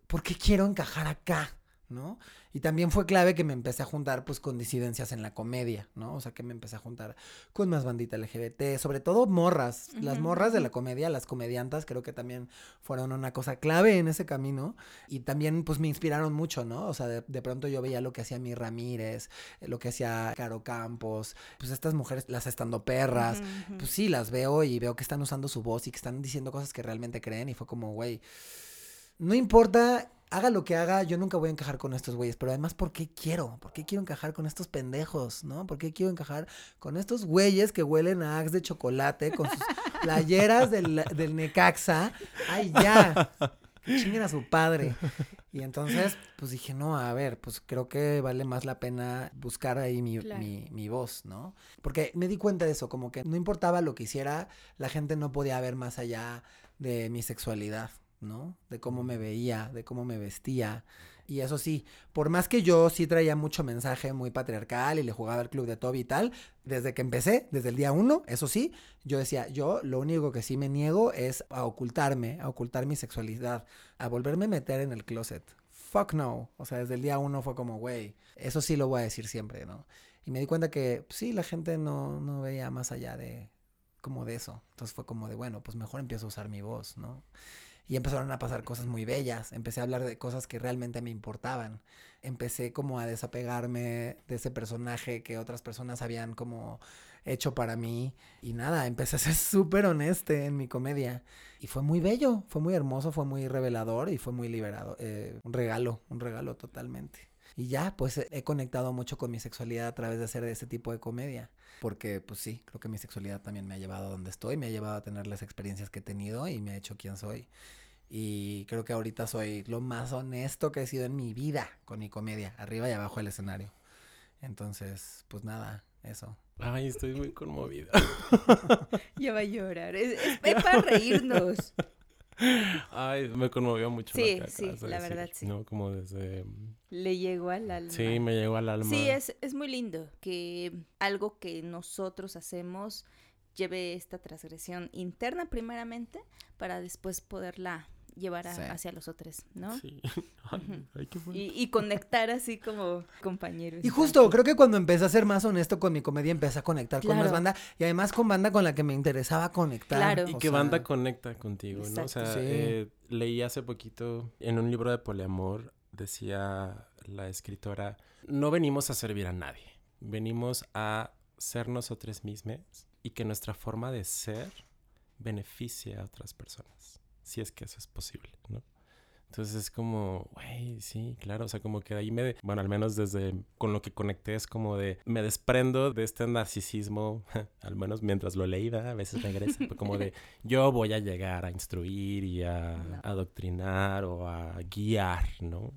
¿por qué quiero encajar acá? ¿no? Y también fue clave que me empecé a juntar pues con disidencias en la comedia, ¿no? O sea, que me empecé a juntar con más bandita LGBT, sobre todo morras, las morras de la comedia, las comediantas, creo que también fueron una cosa clave en ese camino y también pues me inspiraron mucho, ¿no? O sea, de, pronto yo veía lo que hacía mi Ramírez, lo que hacía Caro Campos, pues estas mujeres, las estando perras, pues sí, las veo y veo que están usando su voz y que están diciendo cosas que realmente creen y fue como, güey, no importa haga lo que haga, yo nunca voy a encajar con estos güeyes. Pero además, ¿por qué quiero? ¿Por qué quiero encajar con estos pendejos? ¿No? ¿Por qué quiero encajar con estos güeyes que huelen a Axe de chocolate con sus playeras del, del Necaxa? ¡Ay, ya! Chinguen a su padre. Y entonces, pues dije, no, a ver, pues creo que vale más la pena buscar ahí mi, mi, mi, voz, ¿no? Porque me di cuenta de eso, como que no importaba lo que hiciera, la gente no podía ver más allá de mi sexualidad. ¿No? De cómo me veía, de cómo me vestía. Y eso sí, por más que yo sí traía mucho mensaje muy patriarcal y le jugaba al club de Toby y tal, desde que empecé, desde el día uno, eso sí, yo decía, yo lo único que sí me niego es a ocultarme, a ocultar mi sexualidad, a volverme a meter en el closet. Fuck no. O sea, desde el día uno fue como, güey, eso sí lo voy a decir siempre, ¿no? Y me di cuenta que pues, sí, la gente no, no veía más allá de como de eso. Entonces fue como de, bueno, pues mejor empiezo a usar mi voz, ¿no? Y empezaron a pasar cosas muy bellas. Empecé a hablar de cosas que realmente me importaban. Empecé como a desapegarme de ese personaje que otras personas habían como hecho para mí. Y nada, empecé a ser súper honeste en mi comedia. Y fue muy bello, fue muy hermoso, fue muy revelador y fue muy liberado. Eh, un regalo, un regalo totalmente. Y ya, pues he conectado mucho con mi sexualidad a través de hacer ese tipo de comedia. Porque, pues sí, creo que mi sexualidad también me ha llevado a donde estoy, me ha llevado a tener las experiencias que he tenido y me ha hecho quien soy. Y creo que ahorita soy lo más honesto que he sido en mi vida con mi comedia, arriba y abajo del escenario. Entonces, pues nada, eso. Ay, estoy muy conmovida. ya va a llorar. Es, para reírnos. Ay, me conmovió mucho. Sí, sí, la verdad, sí. No, como desde... Le llegó al alma. Sí, me llegó al alma. Sí, es, es muy lindo que algo que nosotros hacemos lleve esta transgresión interna primeramente para después poderla llevar hacia los otros, ¿no? Sí. Ay, qué y, y, conectar así como compañeros. Y justo, creo que cuando empecé a ser más honesto con mi comedia, empecé a conectar con más banda y además con banda con la que me interesaba conectar. Claro. Y que banda conecta contigo, ¿no? O sea, eh, leí hace poquito en un libro de poliamor, decía la escritora, no venimos a servir a nadie, venimos a ser nosotros mismos y que nuestra forma de ser beneficie a otras personas si es que eso es posible, ¿no? Entonces es como, güey, sí, claro, o sea, como que ahí me, bueno, al menos desde con lo que conecté es como de, me desprendo de este narcisismo, al menos mientras lo leí, a veces regresa, como de, yo voy a llegar a instruir y a adoctrinar o a guiar, ¿no?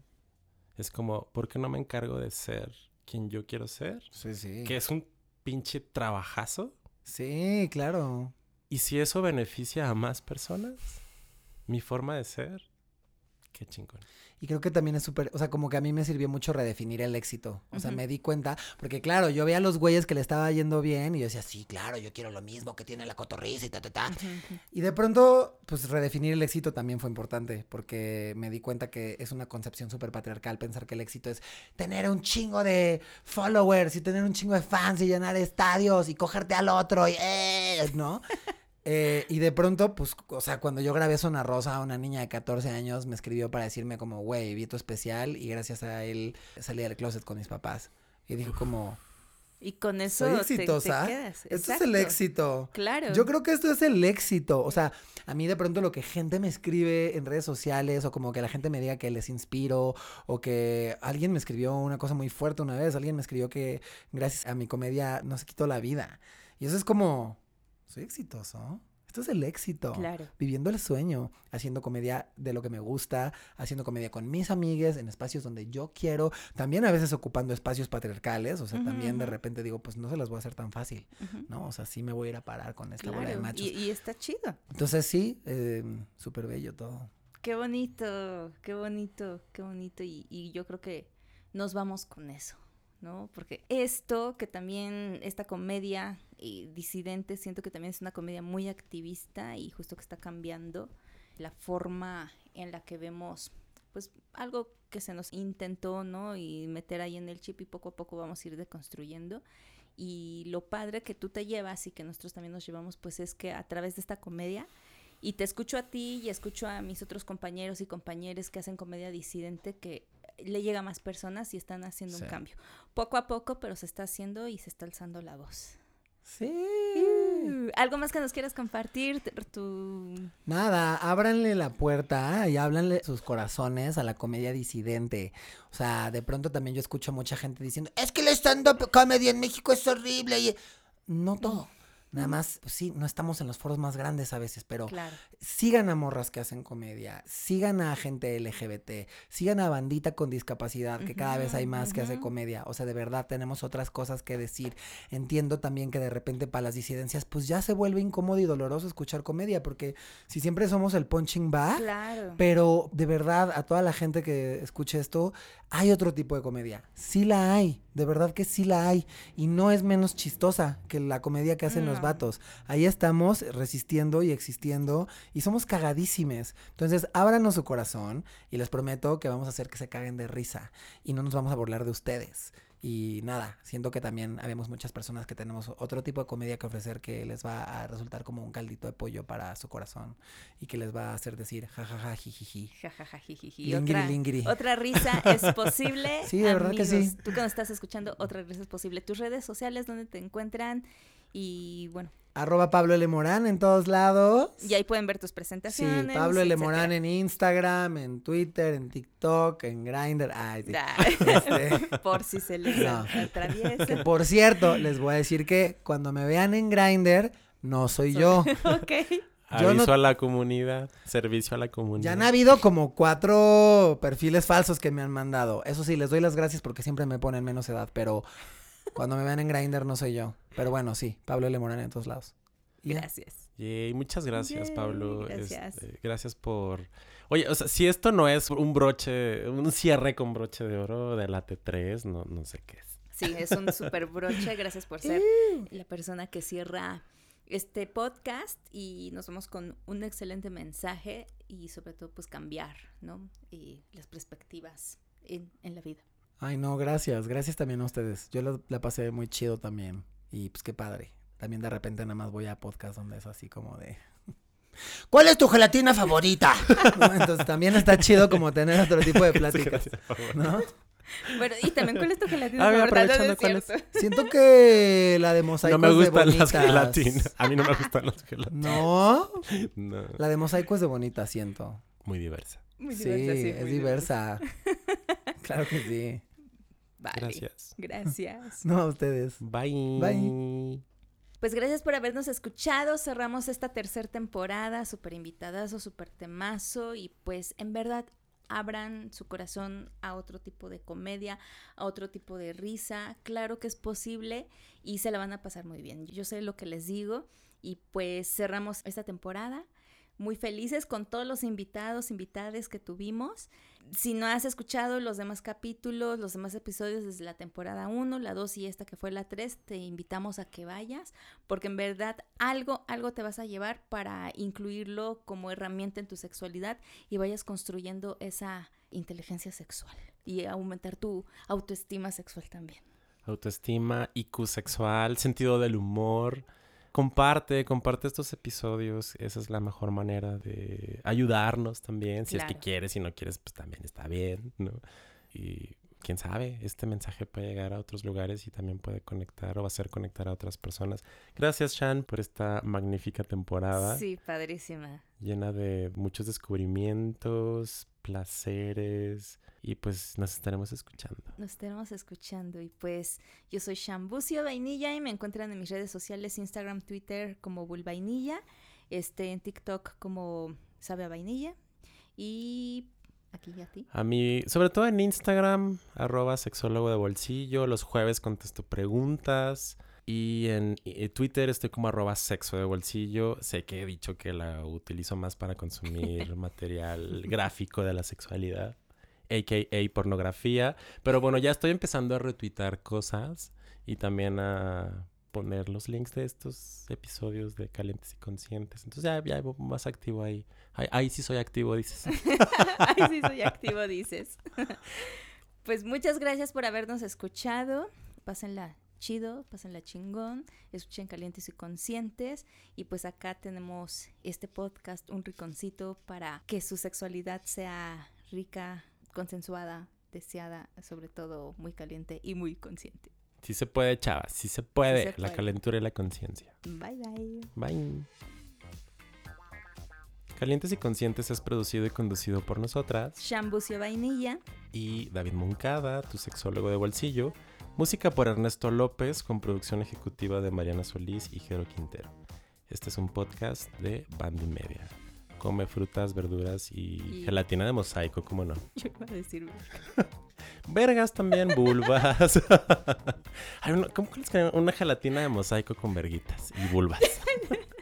Es como, ¿por qué no me encargo de ser quien yo quiero ser? Sí, sí. Que es un pinche trabajazo. Sí, claro. ¿Y si eso beneficia a más personas? Mi forma de ser, qué chingón. Y creo que también es súper, o sea, como que a mí me sirvió mucho redefinir el éxito. O sea, me di cuenta, porque claro, yo veía a los güeyes que le estaba yendo bien y yo decía, sí, claro, yo quiero lo mismo que tiene la cotorriza y ta, ta, ta. Y de pronto, pues redefinir el éxito también fue importante, porque me di cuenta que es una concepción súper patriarcal pensar que el éxito es tener un chingo de followers y tener un chingo de fans y llenar estadios y cogerte al otro y, eh, ¿no? Eh, y de pronto, pues, o sea, cuando yo grabé Zona Rosa, una niña de 14 años me escribió para decirme como, güey, vi tu especial y gracias a él salí del closet con mis papás. Y dijo como... Y con eso soy exitosa. Te, quedas. Esto es el éxito. Claro. Yo creo que esto es el éxito. O sea, a mí de pronto lo que gente me escribe en redes sociales o como que la gente me diga que les inspiro o que alguien me escribió una cosa muy fuerte una vez. Alguien me escribió que gracias a mi comedia no se quitó la vida. Y eso es como, soy exitoso. Esto es el éxito. Claro. Viviendo el sueño, haciendo comedia de lo que me gusta, haciendo comedia con mis amigues en espacios donde yo quiero, también a veces ocupando espacios patriarcales, o sea, también de repente digo, pues no se las voy a hacer tan fácil. ¿no? O sea, sí me voy a ir a parar con esta bola de machos. y, y está chido. Entonces sí, eh, súper bello todo. Qué bonito, qué bonito, qué bonito. Y, y yo creo que nos vamos con eso, ¿no? Porque esto, que también, esta comedia eh, disidente, siento que también es una comedia muy activista y justo que está cambiando la forma en la que vemos, pues, algo que se nos intentó, ¿no? Y meter ahí en el chip y poco a poco vamos a ir deconstruyendo. Y lo padre que tú te llevas y que nosotros también nos llevamos, pues es que a través de esta comedia y te escucho a ti y escucho a mis otros compañeros y compañeras que hacen comedia disidente que le llega a más personas y están haciendo Sí. un cambio. Poco a poco, pero se está haciendo y se está alzando la voz. Sí. Uh, ¿Algo más que nos quieras compartir? Tu... Nada, ábranle la puerta y háblanle sus corazones a la comedia disidente. O sea, de pronto también yo escucho a mucha gente diciendo, es que el stand-up comedy en México es horrible. Y... No todo. Nada más, pues sí, no estamos en los foros más grandes a veces, pero Claro. sigan a morras que hacen comedia, sigan a gente LGBT, sigan a bandita con discapacidad, que cada vez hay más que hace comedia. O sea, de verdad tenemos otras cosas que decir. Entiendo también que de repente para las disidencias, pues ya se vuelve incómodo y doloroso escuchar comedia, porque si siempre somos el punching bag, Claro. pero de verdad a toda la gente que escuche esto, hay otro tipo de comedia. Sí la hay, de verdad que sí la hay. Y no es menos chistosa que la comedia que hacen los No. vatos. Ahí estamos resistiendo y existiendo y somos cagadísimes. Entonces, ábranos su corazón y les prometo que vamos a hacer que se caguen de risa y no nos vamos a burlar de ustedes. Y nada, siento que también habemos muchas personas que tenemos otro tipo de comedia que ofrecer que les va a resultar como un caldito de pollo para su corazón y que les va a hacer decir jajaja, jijiji. Ja, ja, ja, jijiji. Otra, otra risa es posible. Sí, de verdad que sí. amigos. Tú nos estás escuchando, otra risa es posible. Tus redes sociales, donde te encuentran. Y bueno, Arroba Pablo L. Morán en todos lados. y ahí pueden ver tus Sí, presentaciones. Pablo L. Morán en Instagram, en Twitter, en TikTok, en Grindr. Ay, sí. Este, Por si se les No. atraviesa. que por cierto, les voy a decir que cuando me vean en Grindr, no soy yo. ok. Yo Aviso no- a la comunidad, servicio a la comunidad. Ya han habido como cuatro perfiles falsos que me han mandado. Eso sí, les doy las gracias porque siempre me ponen menos edad, pero cuando me vean en Grindr no soy yo. Pero bueno, sí, Pablo L. Morán en todos lados. Gracias. Yay, muchas gracias, Yay, Pablo. gracias. Este, gracias por. Oye, o sea, si esto no es un broche, un cierre con broche de oro de la T3, no, no sé qué es. Sí, es un super broche. Gracias por ser la persona que cierra este podcast y nos vamos con un excelente mensaje y sobre todo pues cambiar, ¿no? Y las perspectivas en, en la vida. Ay, no, gracias. Gracias también a ustedes. Yo la, la pasé muy chido también. Y pues qué padre. También de repente nada más voy a podcast donde es así como de... ¿Cuál es tu gelatina favorita? ¿No? Entonces también está chido como tener otro tipo de pláticas. ¿no? Bueno, y también con esto gelatina A ver, favorita, no, es ¿cuál es? cierto. Siento que la de mosaico No me es de gustan las gelatinas. A mí no me gustan las gelatinas. No, No. la de mosaico es de bonita, siento. Muy diversa. Muy diversa, sí, es diversa. claro que sí. Vale, Gracias. Gracias. No a ustedes. Bye. Bye. Pues gracias por habernos escuchado. Cerramos esta tercera temporada, súper invitadazo, súper temazo. Y pues en verdad abran su corazón a otro tipo de comedia, a otro tipo de risa. Claro que es posible y se la van a pasar muy bien. Yo sé lo que les digo. Y pues cerramos esta temporada. Muy felices con todos los invitados, invitades que tuvimos. Si no has escuchado los demás capítulos, los demás episodios desde la temporada 1, la 2 y esta que fue la 3, te invitamos a que vayas, porque en verdad algo, algo te vas a llevar para incluirlo como herramienta en tu sexualidad y vayas construyendo esa inteligencia sexual y aumentar tu autoestima sexual también. Autoestima, IQ sexual, sentido del humor. Comparte, comparte estos episodios. Esa es la mejor manera de ayudarnos también. Si es que quieres, si no quieres, pues también está bien, ¿no? Y quién sabe, este mensaje puede llegar a otros lugares y también puede conectar o hacer conectar a otras personas. Gracias, Shan, por esta magnífica temporada Sí, padrísima. llena de muchos descubrimientos, placeres y pues nos estaremos escuchando. Nos estaremos escuchando y pues yo soy Shambucio Vainilla y me encuentran en mis redes sociales Instagram, Twitter como Vulvainilla este, en TikTok como Sabe a Vainilla. Y aquí a ti. A mí, sobre todo en Instagram, arroba sexólogo de bolsillo. Los jueves contesto preguntas. Y en y Twitter estoy como arroba sexo de bolsillo. Sé que he dicho que la utilizo más para consumir material gráfico de la sexualidad, a.k.a. pornografía. Pero bueno, ya estoy empezando a retuitar cosas y también a poner los links de estos episodios de Calientes y Conscientes. Entonces ya, ya más activo ahí. ahí. Ahí sí soy activo, dices. ahí sí soy activo, dices. pues muchas gracias por habernos escuchado. Pásenla chido, pásenla chingón, escuchen calientes y conscientes y pues acá tenemos este podcast, un riconcito para que su sexualidad sea rica, consensuada, deseada, sobre todo muy caliente y muy consciente. Sí se puede, chavas, sí se puede, la calentura y la conciencia. Bye bye. Bye. Calientes y Conscientes es producido y conducido por nosotras, Shambucio Vainilla y David Moncada, tu sexólogo de bolsillo. Música por Ernesto López con producción ejecutiva de Mariana Solís y Jero Quintero. Este es un podcast de Bandy Media. Come frutas, verduras y, gelatina de mosaico, ¿cómo no? Yo iba a decir Vergas también, vulvas. ¿Cómo crees que una gelatina de mosaico con verguitas y vulvas?